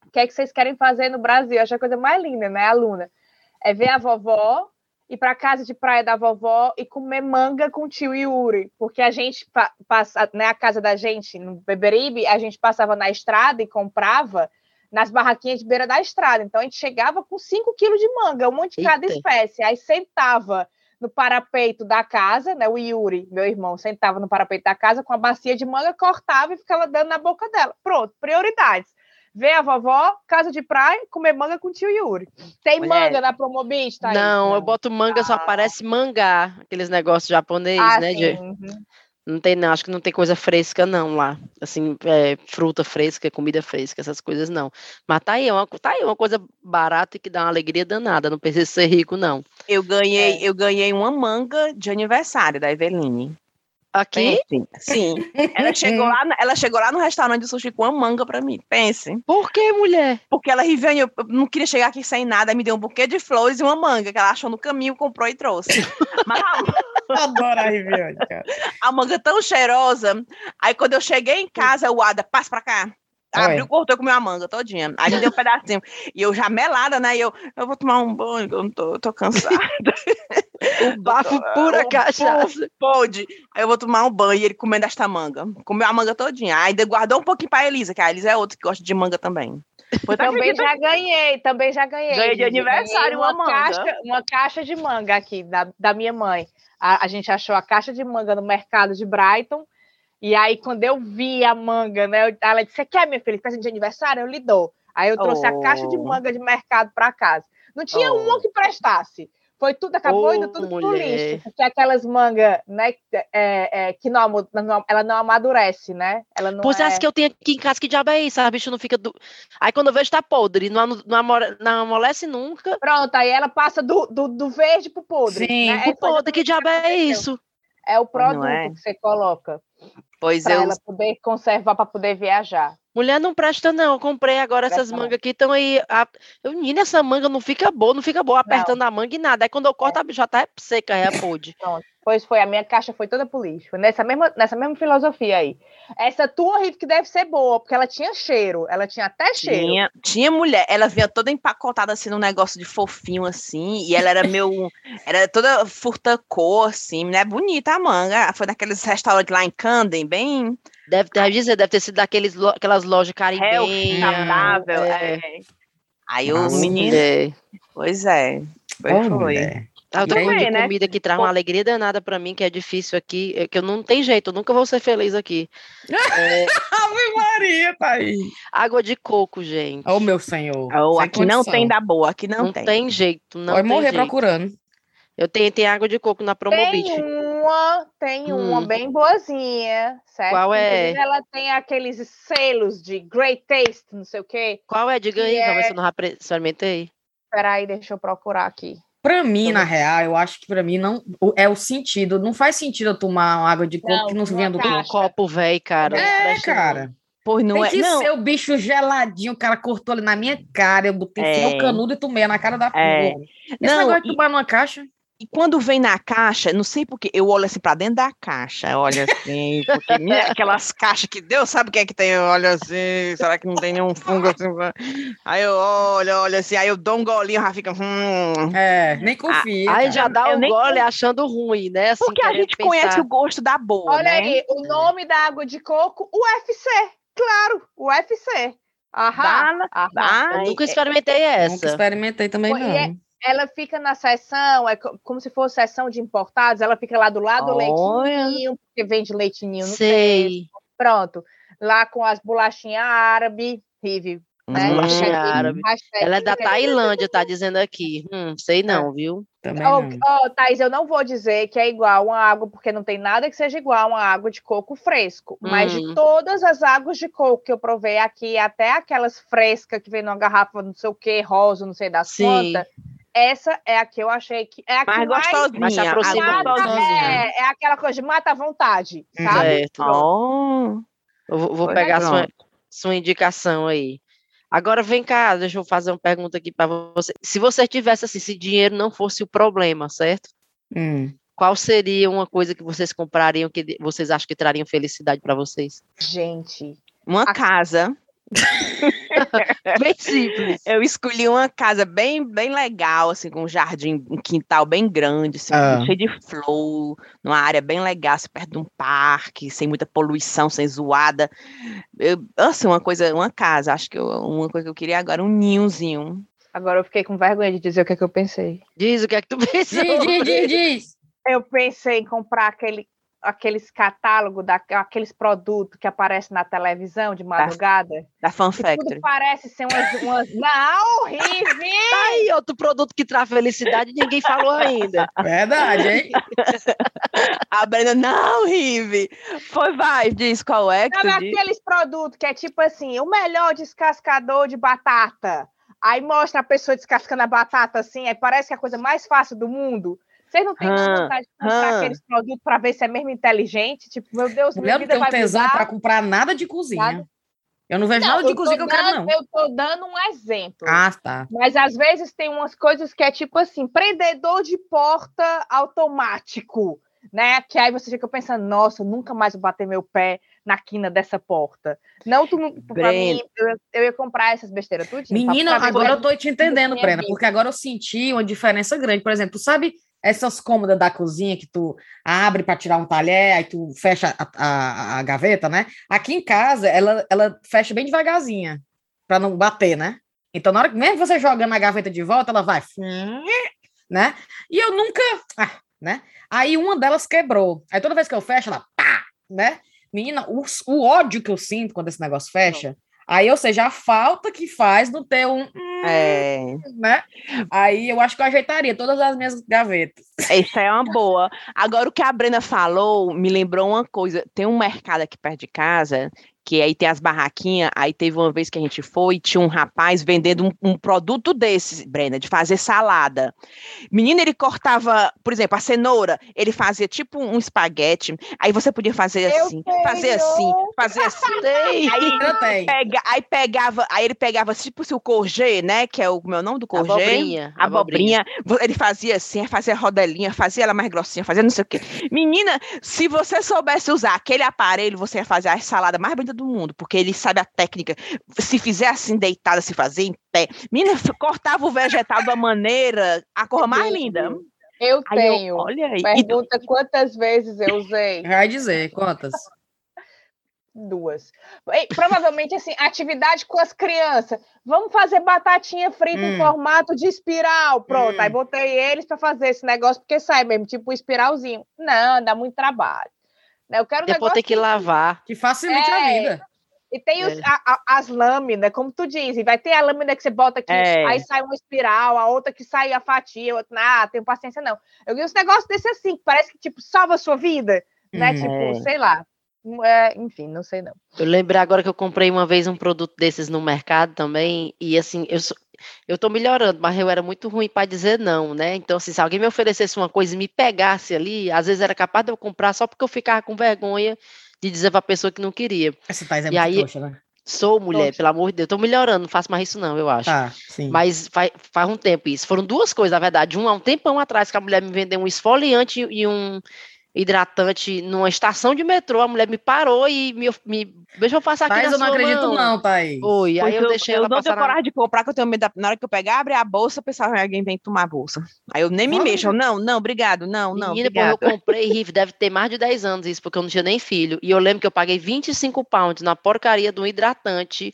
O que é que vocês querem fazer no Brasil? Acho a coisa mais linda, né, aluna? É ver a vovó, ir pra casa de praia da vovó e comer manga com o tio Yuri. Porque a gente pa- passa, né, a casa da gente, no Beberibe, a gente passava na estrada e comprava nas barraquinhas de beira da estrada. Então a gente chegava com 5 quilos de manga, um monte de cada Eita. espécie. Aí sentava no parapeito da casa, né? O Yuri, meu irmão, sentava no parapeito da casa com a bacia de manga, cortava e ficava dando na boca dela. Pronto, prioridades. Ver a vovó, casa de praia, comer manga com o tio Yuri. Tem Mulher. manga na Promobit, tá? não, eu boto manga, só Ah. aparece mangá, aqueles negócios japoneses, ah, né? sim. de- uhum. Não tem, não, acho que não tem coisa fresca, não, lá. Assim, é, fruta fresca, comida fresca, essas coisas não. Mas tá aí, é uma, tá aí uma coisa barata e que dá uma alegria danada, não precisa ser rico, não. Eu ganhei, É. eu ganhei uma manga de aniversário da Eveline. Aqui, Pense. Sim. Ela chegou, lá, no- ela chegou lá no restaurante de sushi com uma manga pra mim. Pense. por que, mulher? Porque ela Riviane, eu não queria chegar aqui sem nada, aí me deu um buquê de flores e uma manga que ela achou no caminho, comprou e trouxe. [laughs] Mas a, [laughs] Adoro a Riviane, cara. a manga tão cheirosa. Aí quando eu cheguei em casa, o Ada, passa pra cá. Oi. Abriu, cortou e comeu a manga todinha. Aí me deu um pedacinho. E eu já melada, né? E eu, eu vou tomar um banho, eu não tô, eu tô cansada. [laughs] O bafo pura o cachaça. Pode. Aí eu vou tomar um banho e ele comendo esta manga. Comeu a manga todinha. Aí guardou um pouquinho pra Elisa, que a Elisa é outra que gosta de manga também. Foi Também já ganhei, também já ganhei. Ganhei de aniversário Ganhei uma manga. Caixa, uma caixa de manga aqui, da, da minha mãe. A, a gente achou a caixa de manga no mercado de Brighton. E aí, quando eu vi a manga, né? ela disse: Você quer, minha filha, presente de aniversário? Eu lhe dou. Aí eu trouxe a caixa de Oh. manga de mercado para casa. Não tinha Oh. uma que prestasse. Foi tudo, acabou Oh, indo tudo pro mulher. lixo. Porque aquelas mangas, né, é, é, que não, não- ela não amadurece, né? Ela não Pois é... essa que eu tenho aqui em casa, que diabo é isso? A bicho não fica. Do... Aí quando eu vejo tá podre, não, não, amore- não amolece nunca. Pronto, aí ela passa do, do, do verde pro podre. Sim, né? O Essa podre, que diabo é isso? É o produto é? que você coloca Pois eu. ela poder conservar, para poder viajar. Mulher não presta, não. Eu comprei agora essas não. mangas aqui, estão aí. A... Eu, menina, essa manga não fica boa, não fica boa apertando a manga e nada. Aí quando eu corto, a bicha já tá seca, é podre. Pois foi, a minha caixa foi toda pro lixo. Foi Nessa mesma, nessa mesma filosofia aí. Essa tua Riff que deve ser boa, porque ela tinha cheiro. Ela tinha até cheiro. Tinha, tinha mulher, ela vinha toda empacotada assim num negócio de fofinho assim, e ela era meu, [laughs] era toda furta cor assim, né? Bonita a manga. Foi naqueles restaurantes lá em Camden, bem Deve ter, dizer, deve ter sido daqueles, lo- aquelas lojas caribenhas. saudável. é. é. Aí o menino, É. pois é, foi, Ô, foi. Eu tô Também, né? comida que traz uma alegria danada pra mim, que é difícil aqui, é que eu não tem jeito, eu nunca vou ser feliz aqui. É, [laughs] Ave Maria, tá aí. água de coco, gente. Ô, meu senhor. Oh, aqui não condição. tem da boa, aqui não, Não, tem. tem. jeito, não Pode tem morrer jeito. procurando. Eu tenho, tem água de coco na Promobit. Tem uma, tem uma Hum. bem boazinha, certo? Qual é? Ela tem aqueles selos de great taste, não sei o quê. Qual é? Diga aí, Que pra ver é- se eu não rapre- experimentei. Peraí, deixa eu procurar aqui. Pra mim, Então, na real, eu acho que pra mim não é o sentido. Não faz sentido eu tomar uma água de coco Não, que não venha do. Um coco. copo velho, cara. É, cara. Pois não Tem é. que não, ser o bicho geladinho, o cara cortou ali na minha cara, eu botei É. o canudo e tomei na cara da É. porra. Esse Não, negócio de e- tomar numa caixa. E quando vem na caixa, não sei porque, eu olho assim pra dentro da caixa, olha assim, porque minha- aquelas caixas que Deus sabe o que é que tem, eu olho assim, será que não tem nenhum fungo assim? pra- Aí eu olho, olho assim, aí eu dou um golinho, já fica, hum. É, nem confia. Aí já dá Eu um gole achando ruim, né? Assim, Porque a gente conhece pensar. o gosto da boa, Olha né? aí, o nome da água de coco, UFC. Claro, UFC. Aham. Dá- aham. dá- Eu nunca é- experimentei Nunca essa. experimentei também, Pô, e não. é- Ela fica na seção, é co- como se fosse seção de importados, ela fica lá do lado do leitinho, porque vende leitinho no Sei. Pronto. Lá com as bolachinhas árabe, Rive. Né? Hum, bolachinha Hashtag- árabe. Ela é da Tailândia, tá dizendo aqui. Hum, sei não, viu? Também Ó, não. ó, Thaís, eu não vou dizer que é igual uma água, porque não tem nada que seja igual a uma água de coco fresco. Mas Hum. de todas as águas de coco que eu provei aqui, até aquelas frescas que vem numa garrafa, não sei o que, rosa, não sei das Sim. quantas, essa é a que eu achei que é a que mais mais gostosinha. Mais mata, gostosinha. é, é aquela coisa de mata à vontade, sabe? Certo. Oh, Eu vou, vou pegar é, sua, sua indicação aí. Agora vem cá, deixa eu fazer uma pergunta aqui para você. Se você tivesse assim, se dinheiro não fosse o problema, certo? Hum. Qual seria uma coisa que vocês comprariam que vocês acham que trariam felicidade para vocês? Gente, uma A- casa. [laughs] Bem simples. Eu escolhi uma casa bem, bem legal, assim, com um jardim, um quintal bem grande, assim, Ah. cheio de flor, numa área bem legal, assim, perto de um parque, sem muita poluição, sem zoada. Eu, assim, uma coisa, uma casa, acho que eu- uma coisa que eu queria agora, um ninhozinho. agora eu fiquei com vergonha de dizer o que, é que eu pensei. Diz o que é que tu [laughs] pensou. Diz, diz, diz, diz. Eu pensei em comprar aquele, aqueles catálogos, da, aqueles produtos que aparecem na televisão de madrugada. Da Fan Que Factory. tudo parece ser umas. umas... [laughs] Não, horrível! Tá aí outro produto que traz felicidade e ninguém falou ainda. Verdade, hein? [laughs] A Brenda, não, Rive. Foi, vai, diz qual é que Sabe aqueles produtos que é tipo assim, o melhor descascador de batata. Aí mostra a pessoa descascando a batata assim, aí parece que é a coisa mais fácil do mundo. Vocês não têm Hã, vontade de comprar aqueles produtos para ver se é mesmo inteligente? Tipo, meu Deus, minha não vida vai tesão mudar. pra comprar nada de cozinha. Nada. Eu não vejo Não, nada de eu cozinha que eu quero, não. Eu tô dando um exemplo. Ah, tá. Mas às vezes tem umas coisas que é tipo assim, prendedor de porta automático, né? Que aí você fica pensando, nossa, nunca mais vou bater meu pé na quina dessa porta. Não, tu, não- pra mim, eu, eu ia comprar essas besteiras tudo. Menina, agora eu tô te entendendo, Brena, porque agora eu senti uma diferença grande. Por exemplo, tu sabe essas cômodas da cozinha que tu abre para tirar um talher, aí tu fecha a, a- a gaveta, né? Aqui em casa, ela, ela fecha bem devagarzinha, para não bater, né? Então, na hora que mesmo você jogando a gaveta de volta, ela vai, né? E eu nunca, ah, né? Aí uma delas quebrou. Aí toda vez que eu fecho, ela pá, né? Menina, o, o ódio que eu sinto quando esse negócio fecha, aí, ou seja, a falta que faz no ter um, É, né? Aí eu acho que eu ajeitaria todas as minhas gavetas. essa é uma [laughs] boa. Agora, o que a Brena falou me lembrou uma coisa. Tem um mercado aqui perto de casa, que aí tem as barraquinhas. Aí teve uma vez que a gente foi, tinha um rapaz vendendo um, um produto desses, Brena, de fazer salada. Menina, ele cortava, por exemplo, a cenoura, ele fazia tipo um espaguete. Aí você podia fazer Eu assim, fazer tenho. assim, fazer assim. Sei. [laughs] Aí Eu tenho. Pega, aí pegava, aí ele pegava tipo assim, o corgê, né? Que é o meu nome do corgê. Abobrinha. A abobrinha, vo- ele fazia assim, aí fazia rodelinha, fazia ela mais grossinha, fazia não sei o quê. Menina, se você soubesse usar aquele aparelho, você ia fazer a salada mais bonita do mundo, porque ele sabe a técnica. Se fizer assim, deitada, se fazer em pé. Menina, cortava o vegetal de uma maneira, a cor mais linda. Eu Aí eu, tenho. olha aí. E Pergunta quantas vezes eu usei? [laughs] Vai dizer, quantas? Duas. E, provavelmente, assim, atividade com as crianças. Vamos fazer batatinha frita em Hum. formato de espiral. Pronto, Hum. aí botei eles para fazer esse negócio, porque sai mesmo, tipo um espiralzinho. Não, dá muito trabalho. Né, Eu quero um Depois tem que lavar. Que facilite a É. vida. E tem os- É. a- a- as lâminas, como tu diz, vai ter a lâmina que você bota aqui, É. aí sai uma espiral, a outra que sai a fatia, a outra, ah, tenho paciência não. Eu vi uns negócios desse assim, que parece que, tipo, salva a sua vida, né? Hum. Tipo, É. sei lá. É, enfim, não sei não. Eu lembrei agora que eu comprei uma vez um produto desses no mercado também, e assim, eu, eu tô melhorando, mas eu era muito ruim para dizer não, né? Então, assim, se alguém me oferecesse uma coisa e me pegasse ali, às vezes era capaz de eu comprar só porque eu ficava com vergonha de dizer pra pessoa que não queria. Essa Thais é E muito aí- trouxa, né? Sou mulher, Trouxa. pelo amor de Deus. Tô melhorando, não faço mais isso não, eu acho. Tá, sim. Mas faz, faz um tempo isso. Foram duas coisas, na verdade. Um há um tempão atrás que a mulher me vendeu um esfoliante e um hidratante numa estação de metrô. A mulher me parou e me, me deixa eu passar aqui na eu não acredito mão. não, Thaís. Oi, aí Pois eu deixei ela eu não passar tenho na... coragem de comprar, que eu tenho medo da... Na hora que eu pegar, abrir a bolsa, eu pensava que alguém vem tomar a bolsa. Aí eu nem me mexo. Eu, Não, não, obrigado. Não, não, Menina, pô, obrigado. eu [laughs] comprei Riff, deve ter mais de 10 anos isso, porque eu não tinha nem filho. E eu lembro que eu paguei 25 pounds na porcaria de um hidratante.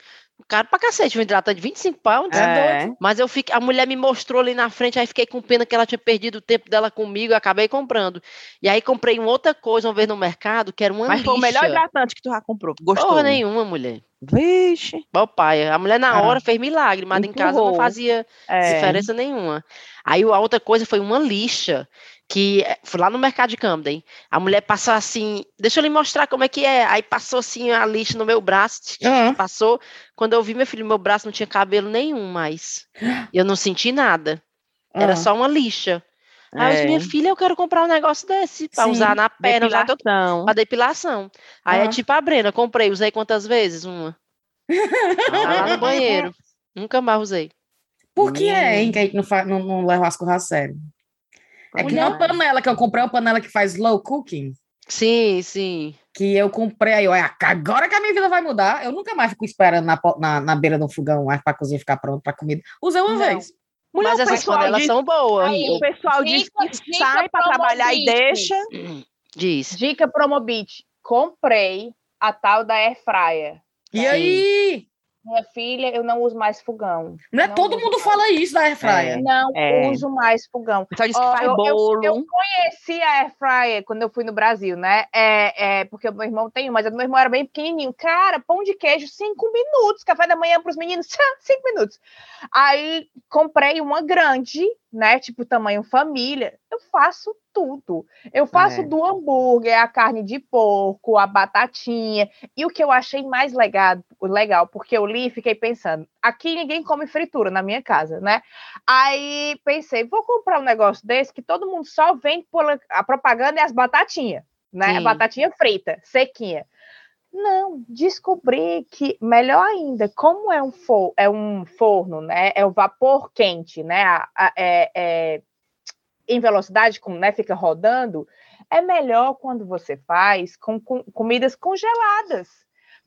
Caro pra cacete, um hidratante de 25 pounds. É. Mas eu fiquei, a mulher me mostrou ali na frente, aí fiquei com pena que ela tinha perdido o tempo dela comigo, acabei comprando. E aí comprei uma outra coisa uma vez no mercado, que era uma Mas foi o melhor hidratante que tu já comprou. Gostou? Porra nenhuma, mulher. Vixe. Ó, pai, a mulher na Ah. hora fez milagre, mas em casa não Empurrou. fazia É. diferença nenhuma. Aí a outra coisa foi uma lixa, que eh, foi lá no mercado de Camden. A mulher passou assim, deixa eu lhe mostrar como é que é. Aí passou assim a lixa no meu braço, Ah. passou. Quando eu vi meu filho, meu braço não tinha cabelo nenhum mais. Eu não senti nada. Era Ah. só uma lixa. Aí eu disse, É. minha filha, eu quero comprar um negócio desse pra Sim, usar na perna, usar teu- Depilação. pra depilação. Aí Ah. é tipo a Brena, comprei, usei quantas vezes? Uma. [laughs] Lá no banheiro. Nunca mais usei. Por que é, Hum. hein, que a gente não, não, não leva as coisas a sério? É que Mulher. uma panela que eu comprei, é uma panela que faz slow cooking, Sim, sim. que eu comprei aí, olha, agora que a minha vida vai mudar, eu nunca mais fico esperando na, na, na beira do fogão mais pra cozinha ficar pronto pra comida. Usei uma Não. vez. Mulher, Mas essas panelas diz- são boas. Aí, O pessoal diz que dica sai pra trabalhar e deixa. Diz. Dica Promobit. Comprei a tal da Air Fryer. E aí? Minha filha, eu não uso mais fogão. Não é Não todo mundo mais. fala isso da air fryer. Não É. uso mais fogão. O pessoal diz que Ó, faz eu- eu- bolo. Eu, conheci a Air Fryer quando eu fui no Brasil, né? É, é, porque o meu irmão tem, mas do meu irmão era bem pequenininho. Cara, pão de queijo, cinco minutos. Café da manhã para os meninos, [laughs] cinco minutos. Aí comprei uma grande, né? Tipo tamanho família. Eu faço tudo. Eu faço É. do hambúrguer, a carne de porco, a batatinha. E o que eu achei mais legal, legal, porque eu li e fiquei pensando, aqui ninguém come fritura na minha casa, né? Aí pensei, vou comprar um negócio desse que todo mundo só vende a propaganda e as batatinhas, né? A Sim. batatinha frita, sequinha. Não, descobri que melhor ainda, como é um, for, é um forno, né? É o vapor quente, né? A- a- é, é- em velocidade, como né, fica rodando, é melhor quando você faz com, com comidas congeladas.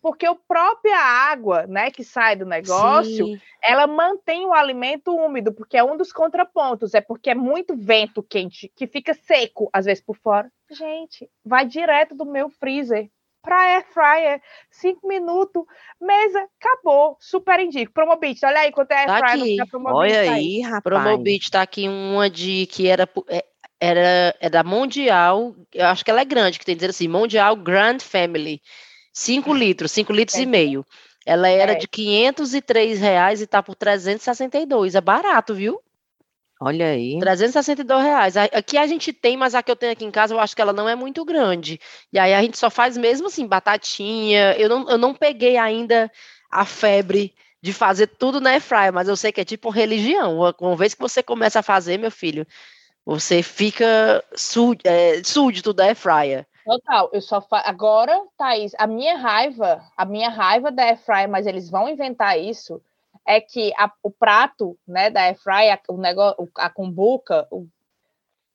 Porque a própria água, né, que sai do negócio, Sim. ela mantém o alimento úmido, porque é um dos contrapontos, é porque é muito vento quente que fica seco, às vezes por fora. Gente, vai direto do meu freezer para air fryer, cinco minutos, mesa, acabou, super indico. Promobit, olha aí quanto é air Tá fryer aqui. da Promobit Olha aí. aí, rapaz. Promobit tá aqui uma de que era é- era é da Mundial, eu acho que ela é grande, que tem que dizer assim, Mundial Grand Family. 5 litros, 5 litros e É. meio. Ela era É. de 503 reais e tá por 362. É barato, viu? Olha aí. 362 reais. Aqui a gente tem, mas a que eu tenho aqui em casa eu acho que ela não é muito grande. E aí a gente só faz mesmo assim, batatinha. Eu não, eu não peguei ainda a febre de fazer tudo na airfryer, mas eu sei que é tipo uma religião. Uma, vez que você começa a fazer, meu filho, você fica sú- é, súdito da airfryer. Total, eu só fa... agora, Thaís, a minha raiva, a minha raiva da air fryer, mas eles vão inventar isso, é que a- o prato, né, da air fryer, o negócio, a cumbuca,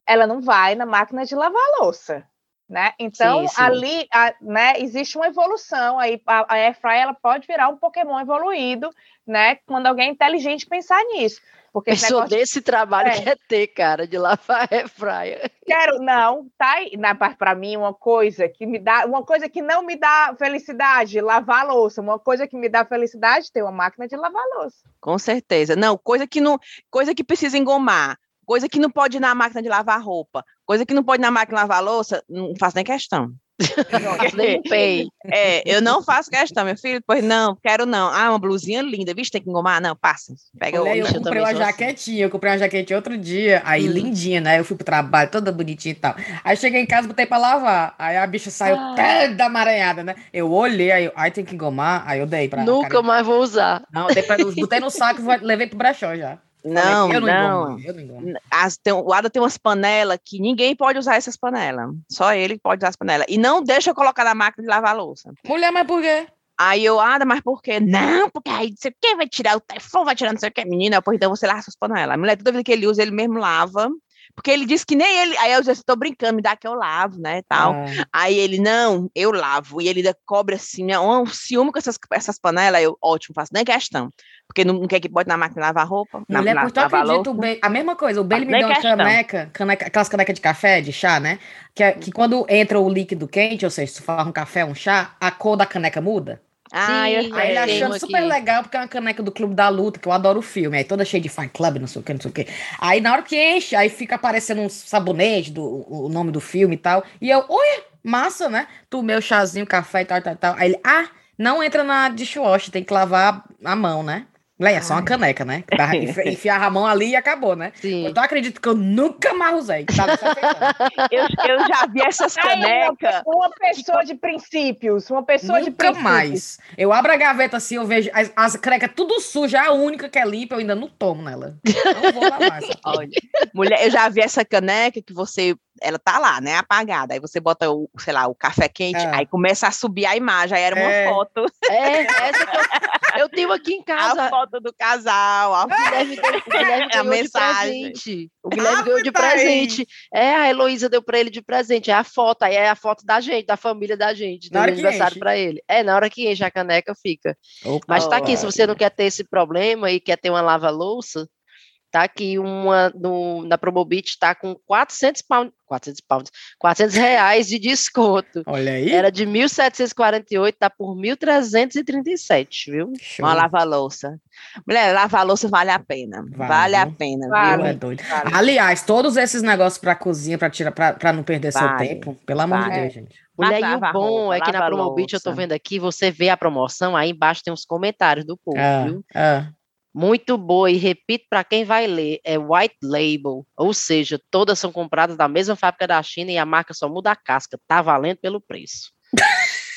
ela não vai na máquina de lavar louça, né? Então, Sim, sim. ali, a- né, existe uma evolução aí, a, a air fryer, ela pode virar um Pokémon evoluído, né, quando alguém inteligente pensar nisso. Porque negócio desse trabalho É. quer ter, cara, de lavar airfryer. [laughs] Quero, não, tá aí, para mim uma coisa que me dá, uma coisa que não me dá felicidade, lavar a louça, uma coisa que me dá felicidade, ter uma máquina de lavar a louça. Com certeza. Não, coisa que não, coisa que precisa engomar, coisa que não pode ir na máquina de lavar roupa, coisa que não pode ir na máquina de lavar louça, não faço nem questão. [laughs] É, eu não faço questão, meu filho, pois não, quero não. Ah, uma blusinha linda, vixe, tem que engomar? Não, passa. Pega Olha, o eu Ixi, eu comprei uma assim. jaquetinha, eu comprei uma jaquetinha outro dia, aí Hum. lindinha, né? Eu fui pro trabalho, toda bonitinha e tal. Aí cheguei em casa, botei pra lavar. Aí a bicha saiu Ah. toda amaranhada, né? Eu olhei, aí, ai, tem que engomar. Aí eu dei pra. Nunca mais vou usar. Não, dei pra, botei no saco e levei pro brechó já. Não, eu não, não. Eu não engomo. As, tem, o Ada tem umas panelas que ninguém pode usar essas panelas. Só ele pode usar as panelas. E não deixa eu colocar na máquina de lavar louça. Mulher, mas por quê? Aí eu, Ada, mas por quê? Não, porque aí não sei o que, vai tirar o telefone, vai tirar não sei o que. Menina, pois então você lava suas panelas. A mulher, toda vez que ele usa, ele mesmo lava. Porque ele disse que nem ele. Aí eu disse, tô brincando, me dá que eu lavo, né? Tal. Ah, Aí ele, não, eu lavo. E ele ainda cobra assim, né, um ciúme com essas, essas panelas. Eu, ótimo, faço nem questão. Porque não, não quer que bote na máquina lavar roupa. na- mulher, na- por tu acredita, a mesma coisa, o Bailey me deu uma caneca, caneca, aquelas canecas de café, de chá, né? Que, é- que quando entra o líquido quente, ou seja, se tu faz um café, um chá, a cor da caneca muda. Ah, eu Sim, sei. Aí ele achando super aqui. legal, porque é uma caneca do Clube da Luta, que eu adoro o filme. Aí toda cheia de fan club, não sei o que, não sei o que. Aí na hora que enche, aí fica aparecendo um sabonete, do, o nome do filme e tal. E eu, oi, massa, né? Tu meu chazinho, café e tal, tal, tal. Aí ele, ah, não entra na dishwash, tem que lavar a mão, né? Mulher, é só uma caneca, né? [laughs] Enfiar a mão ali e acabou, né? Sim. Então acredito que eu nunca mais usei. Tá se afeitando. Eu, eu já vi essas canecas. uma pessoa de princípios, uma pessoa de Nunca princípios. mais. Eu abro a gaveta assim, eu vejo as, as canecas tudo suja, a única que é limpa, eu ainda não tomo nela. Não vou lavar. essa. Olha, mulher, eu já vi essa caneca que você, ela tá lá, né, apagada. Aí você bota o, sei lá, o café quente, Ah. aí começa a subir a imagem. Aí era uma É. foto, É, essa que eu, eu tenho aqui em casa. a foto do casal. a O Guilherme, deu, o Guilherme É a ganhou de mensagem. presente. O Guilherme Ah, ganhou de presente. É, a Heloísa deu pra ele de presente. É a foto, aí é a foto da gente, da família da gente. Que aniversário pra ele. É, na hora que enche a caneca fica. Mas tá aqui, se você não quer ter esse problema e quer ter uma lava-louça, tá aqui uma no, na Promobit tá com 400 pounds, 400 pounds, 400 reais de desconto. Olha aí. Era de 1.748, tá por 1.337, viu? Show. Uma lava-louça. Mulher, lava-louça vale a pena. Vale, Vale, a viu? pena, Vale. Tu é viu? doido. Vale. Aliás, todos esses negócios pra cozinha, pra tirar, pra não perder seu Vale. tempo, pelo amor de. Deus, gente. Mulher, e o bom roupa, é que na Promobit, eu tô vendo aqui, você vê a promoção, aí embaixo tem uns comentários do povo, Ah, viu? ah. Muito boa, e repito para quem vai ler, é white label, ou seja, todas são compradas da mesma fábrica da China e a marca só muda a casca, tá valendo pelo preço. [laughs]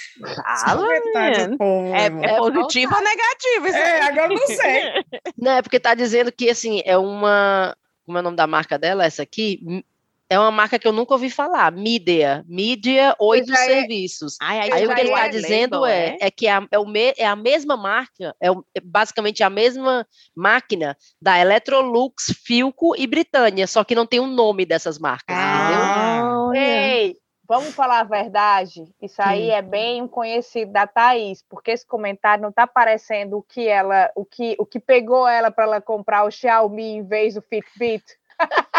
Do povo, É, meu é irmão. positivo ou negativo? Isso É, agora eu não sei. [laughs] Não, é porque tá dizendo que, assim, é uma, como é o nome da marca dela, essa aqui? É uma marca que eu nunca ouvi falar, Mídia, Mídia 8 já é- Serviços. Ai, Aí Aí o que ele está é dizendo é, é que é a, é, o me- é a mesma marca, é, o- é basicamente a mesma máquina da Electrolux, Filco e Britânia, só que não tem o nome dessas marcas? Ah. Ei, vamos falar a verdade? Isso aí Hum. é bem um conhecido da Thaís, porque esse comentário não tá parecendo o que ela, o que, o que pegou ela para ela comprar o Xiaomi em vez do Fitbit. [laughs]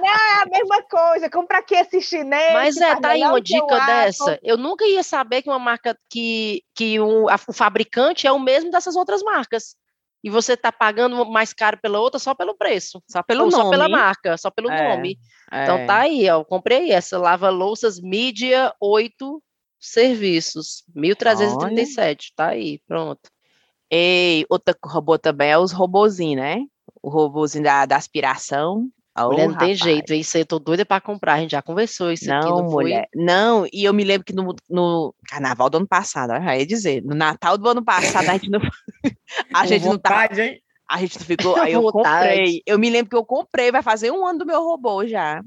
não, é a mesma coisa. Compra aqui esse chinês. Mas é, tá aí uma dica Apple. dessa. Eu nunca ia saber que uma marca que, que o, a- o fabricante é o mesmo dessas outras marcas. E você tá pagando mais caro pela outra só pelo preço. Só pelo Ou nome. só pela marca, só pelo É, nome. É. Então tá aí, ó. Eu comprei essa lava-louças Mídia 8 serviços. 1.337. Tá aí, pronto. Ei, outra robô também é os robozinhos, né? O robozinho da, da aspiração. Ô, mulher, não tem rapaz. jeito. Isso aí eu tô doida pra comprar. A gente já conversou isso aqui, Não, não foi? mulher. Não, e eu me lembro que no, no carnaval do ano passado, eu já ia dizer, no Natal do ano passado, a gente não. [laughs] a com gente não tá. hein? A gente não ficou. Aí eu comprei. Eu me lembro que eu comprei, vai fazer um ano do meu robô já.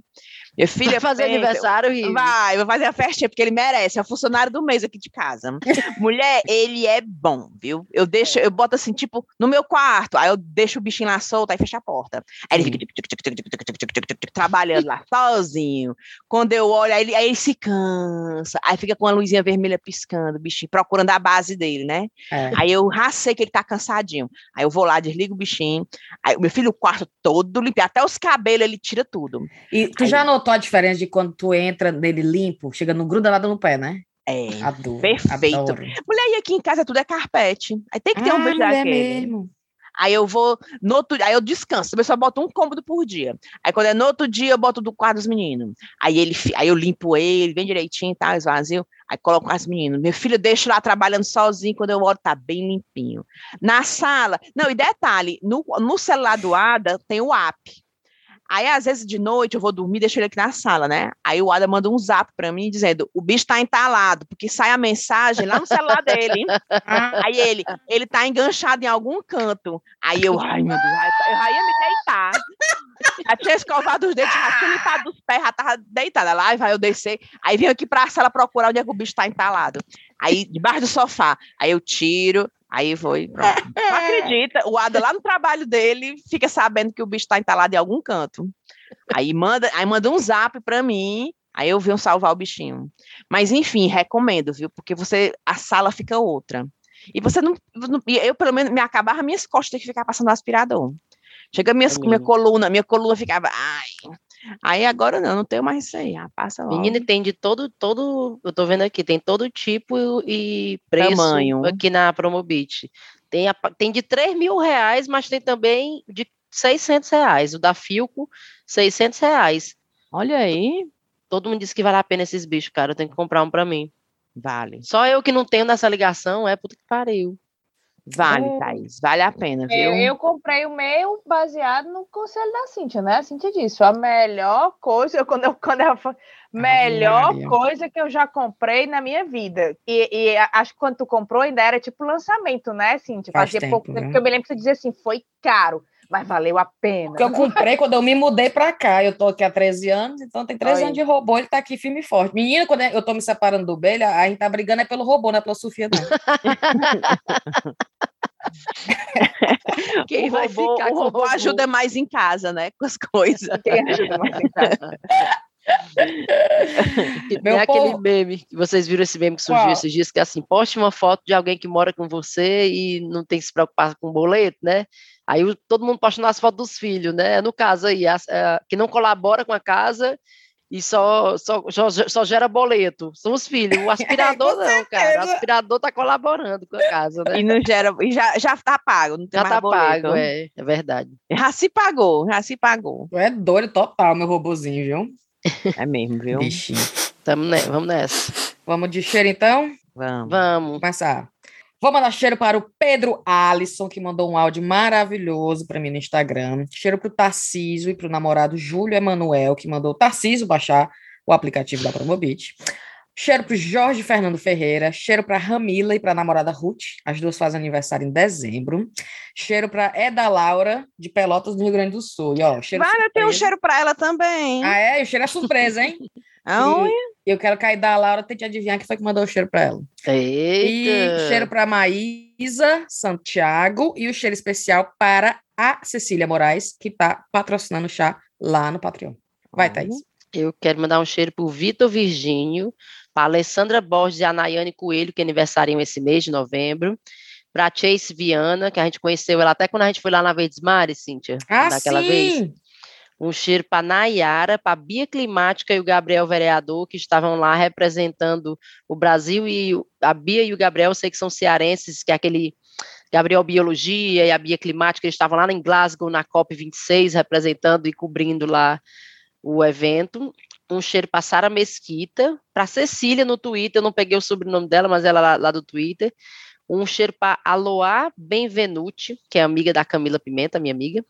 Minha filha. Vai fazer aniversário, Rives. Vai, vou fazer a festinha, porque ele merece. É o funcionário do mês aqui de casa. Mulher, ele é bom, viu? Eu deixo, eu boto assim, tipo, no meu quarto. Aí eu deixo o bichinho lá solto, aí fecha a porta. Aí ele fica trabalhando lá sozinho. Quando eu olho, aí ele, aí ele se cansa. Aí fica com a luzinha vermelha piscando, o bichinho, procurando a base dele, né? É. Aí eu já sei que ele tá cansadinho. Aí eu vou lá, desligo o bichinho. Aí meu filho, o quarto todo limpo, até os cabelos ele tira tudo. E tu aí, já notou? A diferença de quando tu entra nele limpo, chega, não gruda nada no pé, né? É. Adoro. Perfeito. adoro. Mulher, e aqui em casa tudo é carpete. Aí tem que ter ah, um mulher daquele. mesmo. Aí eu vou, no outro, aí eu descanso, eu só boto um cômodo por dia. Aí quando é no outro dia, eu boto do quarto dos meninos. Aí ele, aí eu limpo ele, bem direitinho, tá, esvazio. Aí coloco as meninas. Meu filho deixa lá trabalhando sozinho, quando eu olho, tá bem limpinho. Na sala, não, e detalhe, no, no celular do Ada tem o app. Aí, às vezes, de noite, eu vou dormir, deixo ele aqui na sala, né? Aí o Ada manda um zap pra mim dizendo: o bicho tá entalado, porque sai a mensagem lá no celular dele. [laughs] aí ele, ele tá enganchado em algum canto. Aí eu, ai meu Deus, eu já ia me deitar. Já tinha escovado os dedos, já tinha limpado os pés, já tava deitada. Lá vai eu descer. Aí vim aqui pra sala procurar onde é que o bicho tá entalado. Aí, debaixo do sofá. Aí eu tiro, Aí foi. Pronto. [laughs] Não acredita, o Ada lá no trabalho dele fica sabendo que o bicho está entalado em algum canto. Aí manda, aí manda um zap para mim, aí eu venho salvar o bichinho. Mas enfim, recomendo, viu? Porque você a sala fica outra. E você não, eu pelo menos me acabava minhas costas de ficar passando aspirador. Chega minha, minha coluna, minha coluna ficava, ai, Aí agora não, não tenho mais isso aí. Ah, passa logo. Menina, tem de todo, todo, eu tô vendo aqui, tem todo tipo e preço Tamanho. aqui na Promobit. Tem, a, tem de 3 mil reais, mas tem também de 600 reais. O da Filco, 600 reais. Olha aí. Todo mundo disse que vale a pena esses bichos, cara. Eu tenho que comprar um para mim. Vale. Só eu que não tenho nessa ligação, é puta que pariu. Vale, é. Thaís, vale a pena, viu? Eu, eu, comprei o meu baseado no conselho da Cintia, né? A Cintia disse, a melhor coisa, [laughs] quando eu, quando eu melhor coisa que eu já comprei na minha vida. E, e, acho que quando tu comprou ainda era tipo lançamento, né, Cintia? Fazia tempo, pouco tempo, né? que eu me lembro que você dizia assim, foi caro mas valeu a pena. Porque eu comprei quando eu me mudei para cá. Eu tô aqui há 13 anos, então tem 13 Oi. anos de robô, ele tá aqui firme e forte. Menina, quando eu tô me separando do Belha, a gente tá brigando é pelo robô, não é pela Sofia, não. [laughs] Quem o vai robô, ficar o robô, ajuda mais em casa, né? Com as coisas. Quem ajuda mais em casa. [laughs] [laughs] Meu é povo... aquele meme, que vocês viram esse meme que surgiu Qual? esses dias, que é assim, poste uma foto de alguém que mora com você e não tem que se preocupar com boleto, né? Aí todo mundo postando as fotos dos filhos, né? No caso aí, a, a, que não colabora com a casa e só, só, só, só, gera boleto. São os filhos. O aspirador [laughs] não, cara. O aspirador tá colaborando com a casa, né? E não gera, e já, já tá pago, não tem já mais tá boleto. pago, é, é verdade. Já se pagou, já se pagou. É doido total, meu robozinho, viu? É mesmo, viu? Bichinho. Tamo ne vamos nessa. Vamos de cheiro, então? Vamos. Vamos. Começar. Vou mandar cheiro para o Pedro Alisson, que mandou um áudio maravilhoso para mim no Instagram. Cheiro para o Tarcísio e para o namorado Júlio Emanuel, que mandou o Tarcísio baixar o aplicativo da Promobit. Cheiro para o Jorge Fernando Ferreira. Cheiro para Ramila e para a namorada Ruth. As duas fazem aniversário em dezembro. Cheiro para Eda Laura, de Pelotas, do Rio Grande do Sul. E, ó, cheiro vale, eu tenho um cheiro para ela também. Ah, é? O cheiro é surpresa, hein? [laughs] Aonde? E eu quero cair da Laura, tente adivinhar quem foi que mandou o cheiro para ela. Eita! E cheiro para Maísa Santiago e o cheiro especial para a Cecília Moraes, que está patrocinando o chá lá no Patreon. Vai, uhum. Thaís. Eu quero mandar um cheiro para o Vitor Virgínio, para Alessandra Borges e a Nayane Coelho, que aniversariam esse mês de novembro, para Chase Viana, que a gente conheceu ela até quando a gente foi lá na Verdes Mares, Cíntia. Ah, daquela sim! vez. Um cheiro para Nayara, para Bia Climática e o Gabriel Vereador, que estavam lá representando o Brasil e a Bia e o Gabriel, sei que são cearenses, que é aquele Gabriel Biologia e a Bia Climática, eles estavam lá em Glasgow, na COP26, representando e cobrindo lá o evento. Um cheiro para Sara Mesquita, para Cecília no Twitter, eu não peguei o sobrenome dela, mas ela lá, lá do Twitter. Um cheiro para Aloá Benvenuti, que é amiga da Camila Pimenta, minha amiga.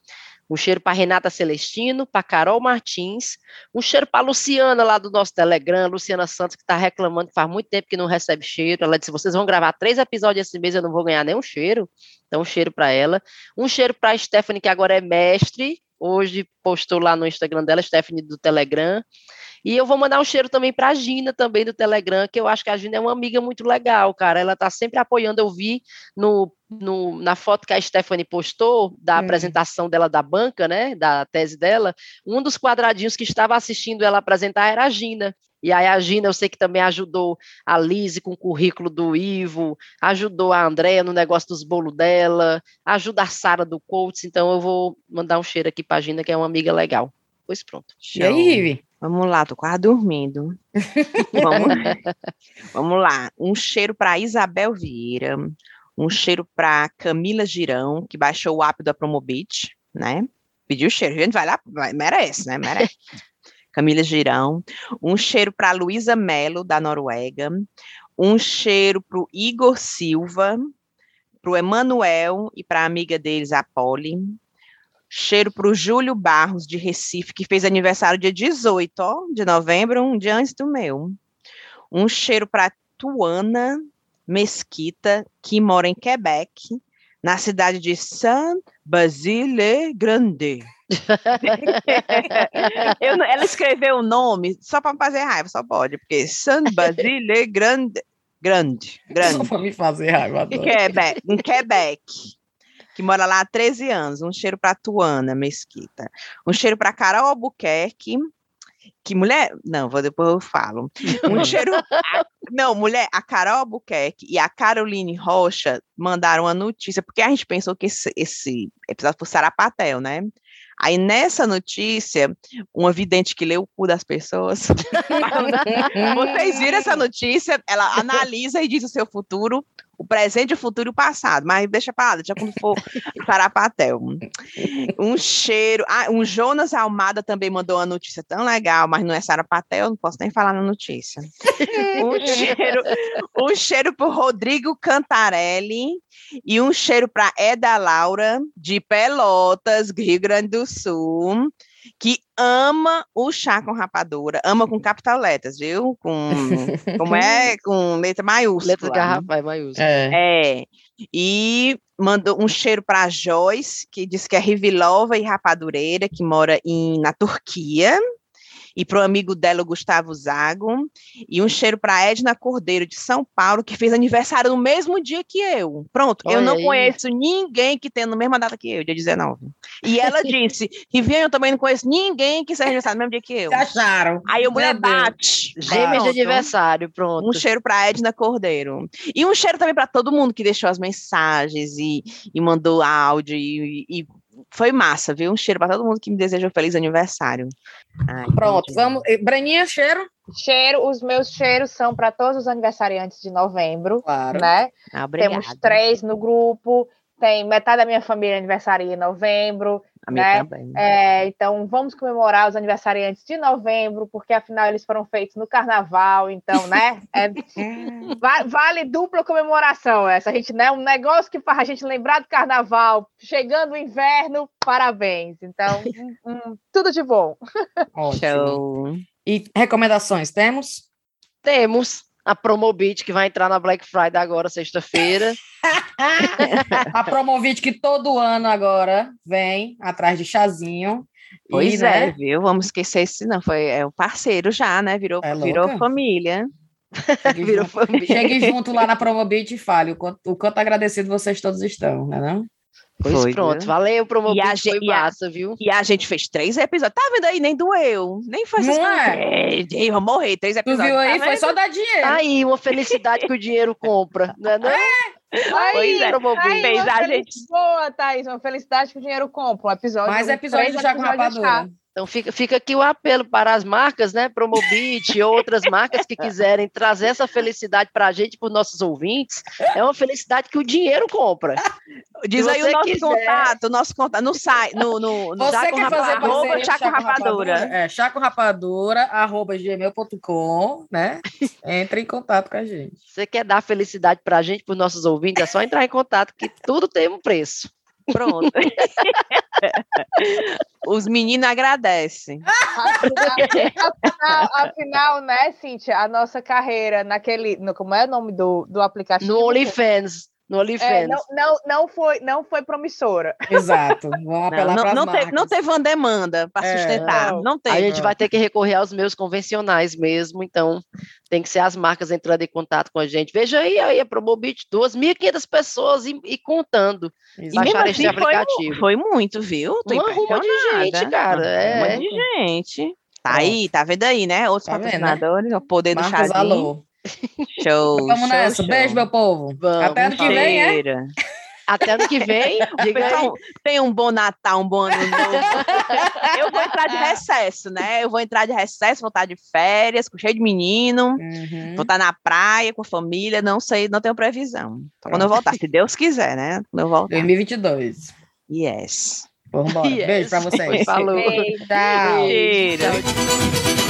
Um cheiro para Renata Celestino, para Carol Martins, um cheiro para Luciana lá do nosso Telegram, Luciana Santos, que está reclamando que faz muito tempo que não recebe cheiro. Ela disse: vocês vão gravar três episódios esse mês, eu não vou ganhar nenhum cheiro. Então, um cheiro para ela. Um cheiro para Stephanie, que agora é mestre. Hoje postou lá no Instagram dela, Stephanie do Telegram. E eu vou mandar um cheiro também para a Gina, também do Telegram, que eu acho que a Gina é uma amiga muito legal, cara. Ela está sempre apoiando. Eu vi no, no, na foto que a Stephanie postou, da hum. apresentação dela da banca, né, da tese dela, um dos quadradinhos que estava assistindo ela apresentar era a Gina. E aí a Gina, eu sei que também ajudou a Lise com o currículo do Ivo, ajudou a Andréia no negócio dos bolos dela, ajuda a Sara do Coates, então eu vou mandar um cheiro aqui para a Gina, que é uma amiga legal. Pois pronto. E aí, Ive? Vamos lá, tô quase dormindo. [laughs] vamos, vamos lá. Um cheiro para Isabel Vieira, um cheiro para Camila Girão, que baixou o app da Promobit, né? Pediu cheiro, a gente vai lá, vai, merece, né? Merece. [laughs] Camila Girão. Um cheiro para Luísa Melo, da Noruega. Um cheiro para o Igor Silva, para o Emanuel e para a amiga deles, a Polly. Cheiro para o Júlio Barros, de Recife, que fez aniversário dia 18 ó, de novembro, um dia antes do meu. Um cheiro para Tuana Mesquita, que mora em Quebec, na cidade de Saint-Basile-Grande. [laughs] ela escreveu o nome só para fazer raiva, só pode, porque Saint-Basile-Grande. Grande, grande. Só para me fazer raiva. Em Quebec, em Quebec que mora lá há 13 anos. Um cheiro para Tuana Mesquita. Um cheiro para Carol Albuquerque. Que mulher. Não, vou depois eu falo. Um [laughs] cheiro. Não, mulher, a Carol Albuquerque e a Caroline Rocha mandaram uma notícia, porque a gente pensou que esse, esse episódio fosse Sarapatel, né? Aí nessa notícia, uma vidente que lê o cu das pessoas. [laughs] Vocês viram essa notícia? Ela analisa e diz o seu futuro o presente, o futuro e o passado, mas deixa para lá, deixa quando for [laughs] Sarapatel. Um cheiro. Ah, um Jonas Almada também mandou uma notícia tão legal, mas não é Sarapatel, não posso nem falar na notícia. Um [laughs] cheiro, um cheiro para Rodrigo Cantarelli e um cheiro para Eda Laura, de Pelotas, Rio Grande do Sul que ama o chá com rapadura, ama com capital letras, viu? Com como é [laughs] com letra maiúscula. Letra garrafa é maiúscula. É. é. E mandou um cheiro para Joyce, que diz que é Rivilova e rapadureira, que mora em, na Turquia e para o amigo dela, o Gustavo Zago, e um cheiro para Edna Cordeiro, de São Paulo, que fez aniversário no mesmo dia que eu. Pronto, Olha eu não aí. conheço ninguém que tenha na mesma data que eu, dia 19. E ela [laughs] disse, Riviane, eu também não conheço ninguém que seja aniversário no mesmo dia que eu. Se acharam. Aí a mulher bate. Gêmeas de aniversário, pronto. Um cheiro para Edna Cordeiro. E um cheiro também para todo mundo que deixou as mensagens e, e mandou áudio e, e foi massa, viu? Um cheiro para todo mundo que me desejou feliz aniversário. Ai, Pronto, vamos. Braninha, cheiro? Cheiro, os meus cheiros são para todos os aniversariantes de novembro, claro. né? Ah, Temos três no grupo, tem metade da minha família aniversaria em novembro, a né? também. É, então, vamos comemorar os aniversariantes de novembro, porque afinal eles foram feitos no carnaval, então, né? É, [laughs] vale dupla comemoração essa. A gente, né? Um negócio que faz a gente lembrar do carnaval, chegando o inverno, parabéns. Então, um, tudo de bom. Ótimo. E recomendações temos? Temos a Promobit, que vai entrar na Black Friday agora, sexta-feira. [laughs] a Promobit que todo ano agora vem atrás de chazinho. Pois e, é, né? viu? Vamos esquecer esse não, foi é o parceiro já, né? Virou, é virou família. Chegue [laughs] virou junto, família. Chegue junto lá na Promobit e fale o quanto, o quanto agradecido vocês todos estão, né não? Pois foi, pronto, viu? valeu, promovido, e a foi gente, massa, viu? E a gente fez três episódios, tá vendo aí? Nem doeu, nem foi Não é? Eu morrer, três episódios. Tu viu aí? Tá foi só dar dinheiro. Aí, uma felicidade que o dinheiro compra, né? Não é? Aí, pois é, aí, fez a gente... Boa, Thaís, uma felicidade que o dinheiro compra, um episódio. Mais episódios já com rapadura. Então fica, fica aqui o apelo para as marcas, né, Promobit e outras marcas que quiserem trazer essa felicidade para a gente, para os nossos ouvintes. É uma felicidade que o dinheiro compra. Diz aí o nosso quiser... contato, nosso contato no site, no, no, no Você quer fazer arroba Chaco Rapadura. É, Chaco Rapadura, arroba gmail.com, né? Entre em contato com a gente. Você quer dar felicidade para a gente, para os nossos ouvintes, é só entrar em contato, que tudo tem um preço. Pronto. [laughs] Os meninos agradecem. afinal, afinal, né, Cíntia, a nossa carreira naquele. No, como é o nome do, do aplicativo? No OnlyFans. No OnlyFans. É, não, não, não, foi, não foi promissora. Exato. Vamos apelar não, não, não, teve, não teve uma demanda para é, sustentar. Não, não teve. A gente vai ter que recorrer aos meus convencionais mesmo, então tem que ser as marcas entrando em contato com a gente. Veja aí, aí a Promobit, 2.500 pessoas e, e contando. E baixar esse assim aplicativo. Foi, foi, muito, viu? Tô Uma ruma de gente, cara. É. Uma de gente. Tá aí, tá vendo aí, né? Outros tá patrocinadores, né? o poder Marcos, do chazinho. Show. Vamos show, nessa. Show. Beijo, meu povo. Vamos, Até ano que vem, é? Até ano que vem. [laughs] Pessoal, tem um bom Natal, um bom ano novo. [laughs] eu vou entrar de recesso, né? Eu vou entrar de recesso, vou estar de férias, com cheio de menino. Uhum. Vou estar na praia com a família, não sei, não tenho previsão. Então, quando eu voltar, se Deus quiser, né? Quando eu voltar. 2022. Yes. Vamos embora. Yes. Beijo pra vocês. Falou. Beijo. Tchau. Beijo. Tchau.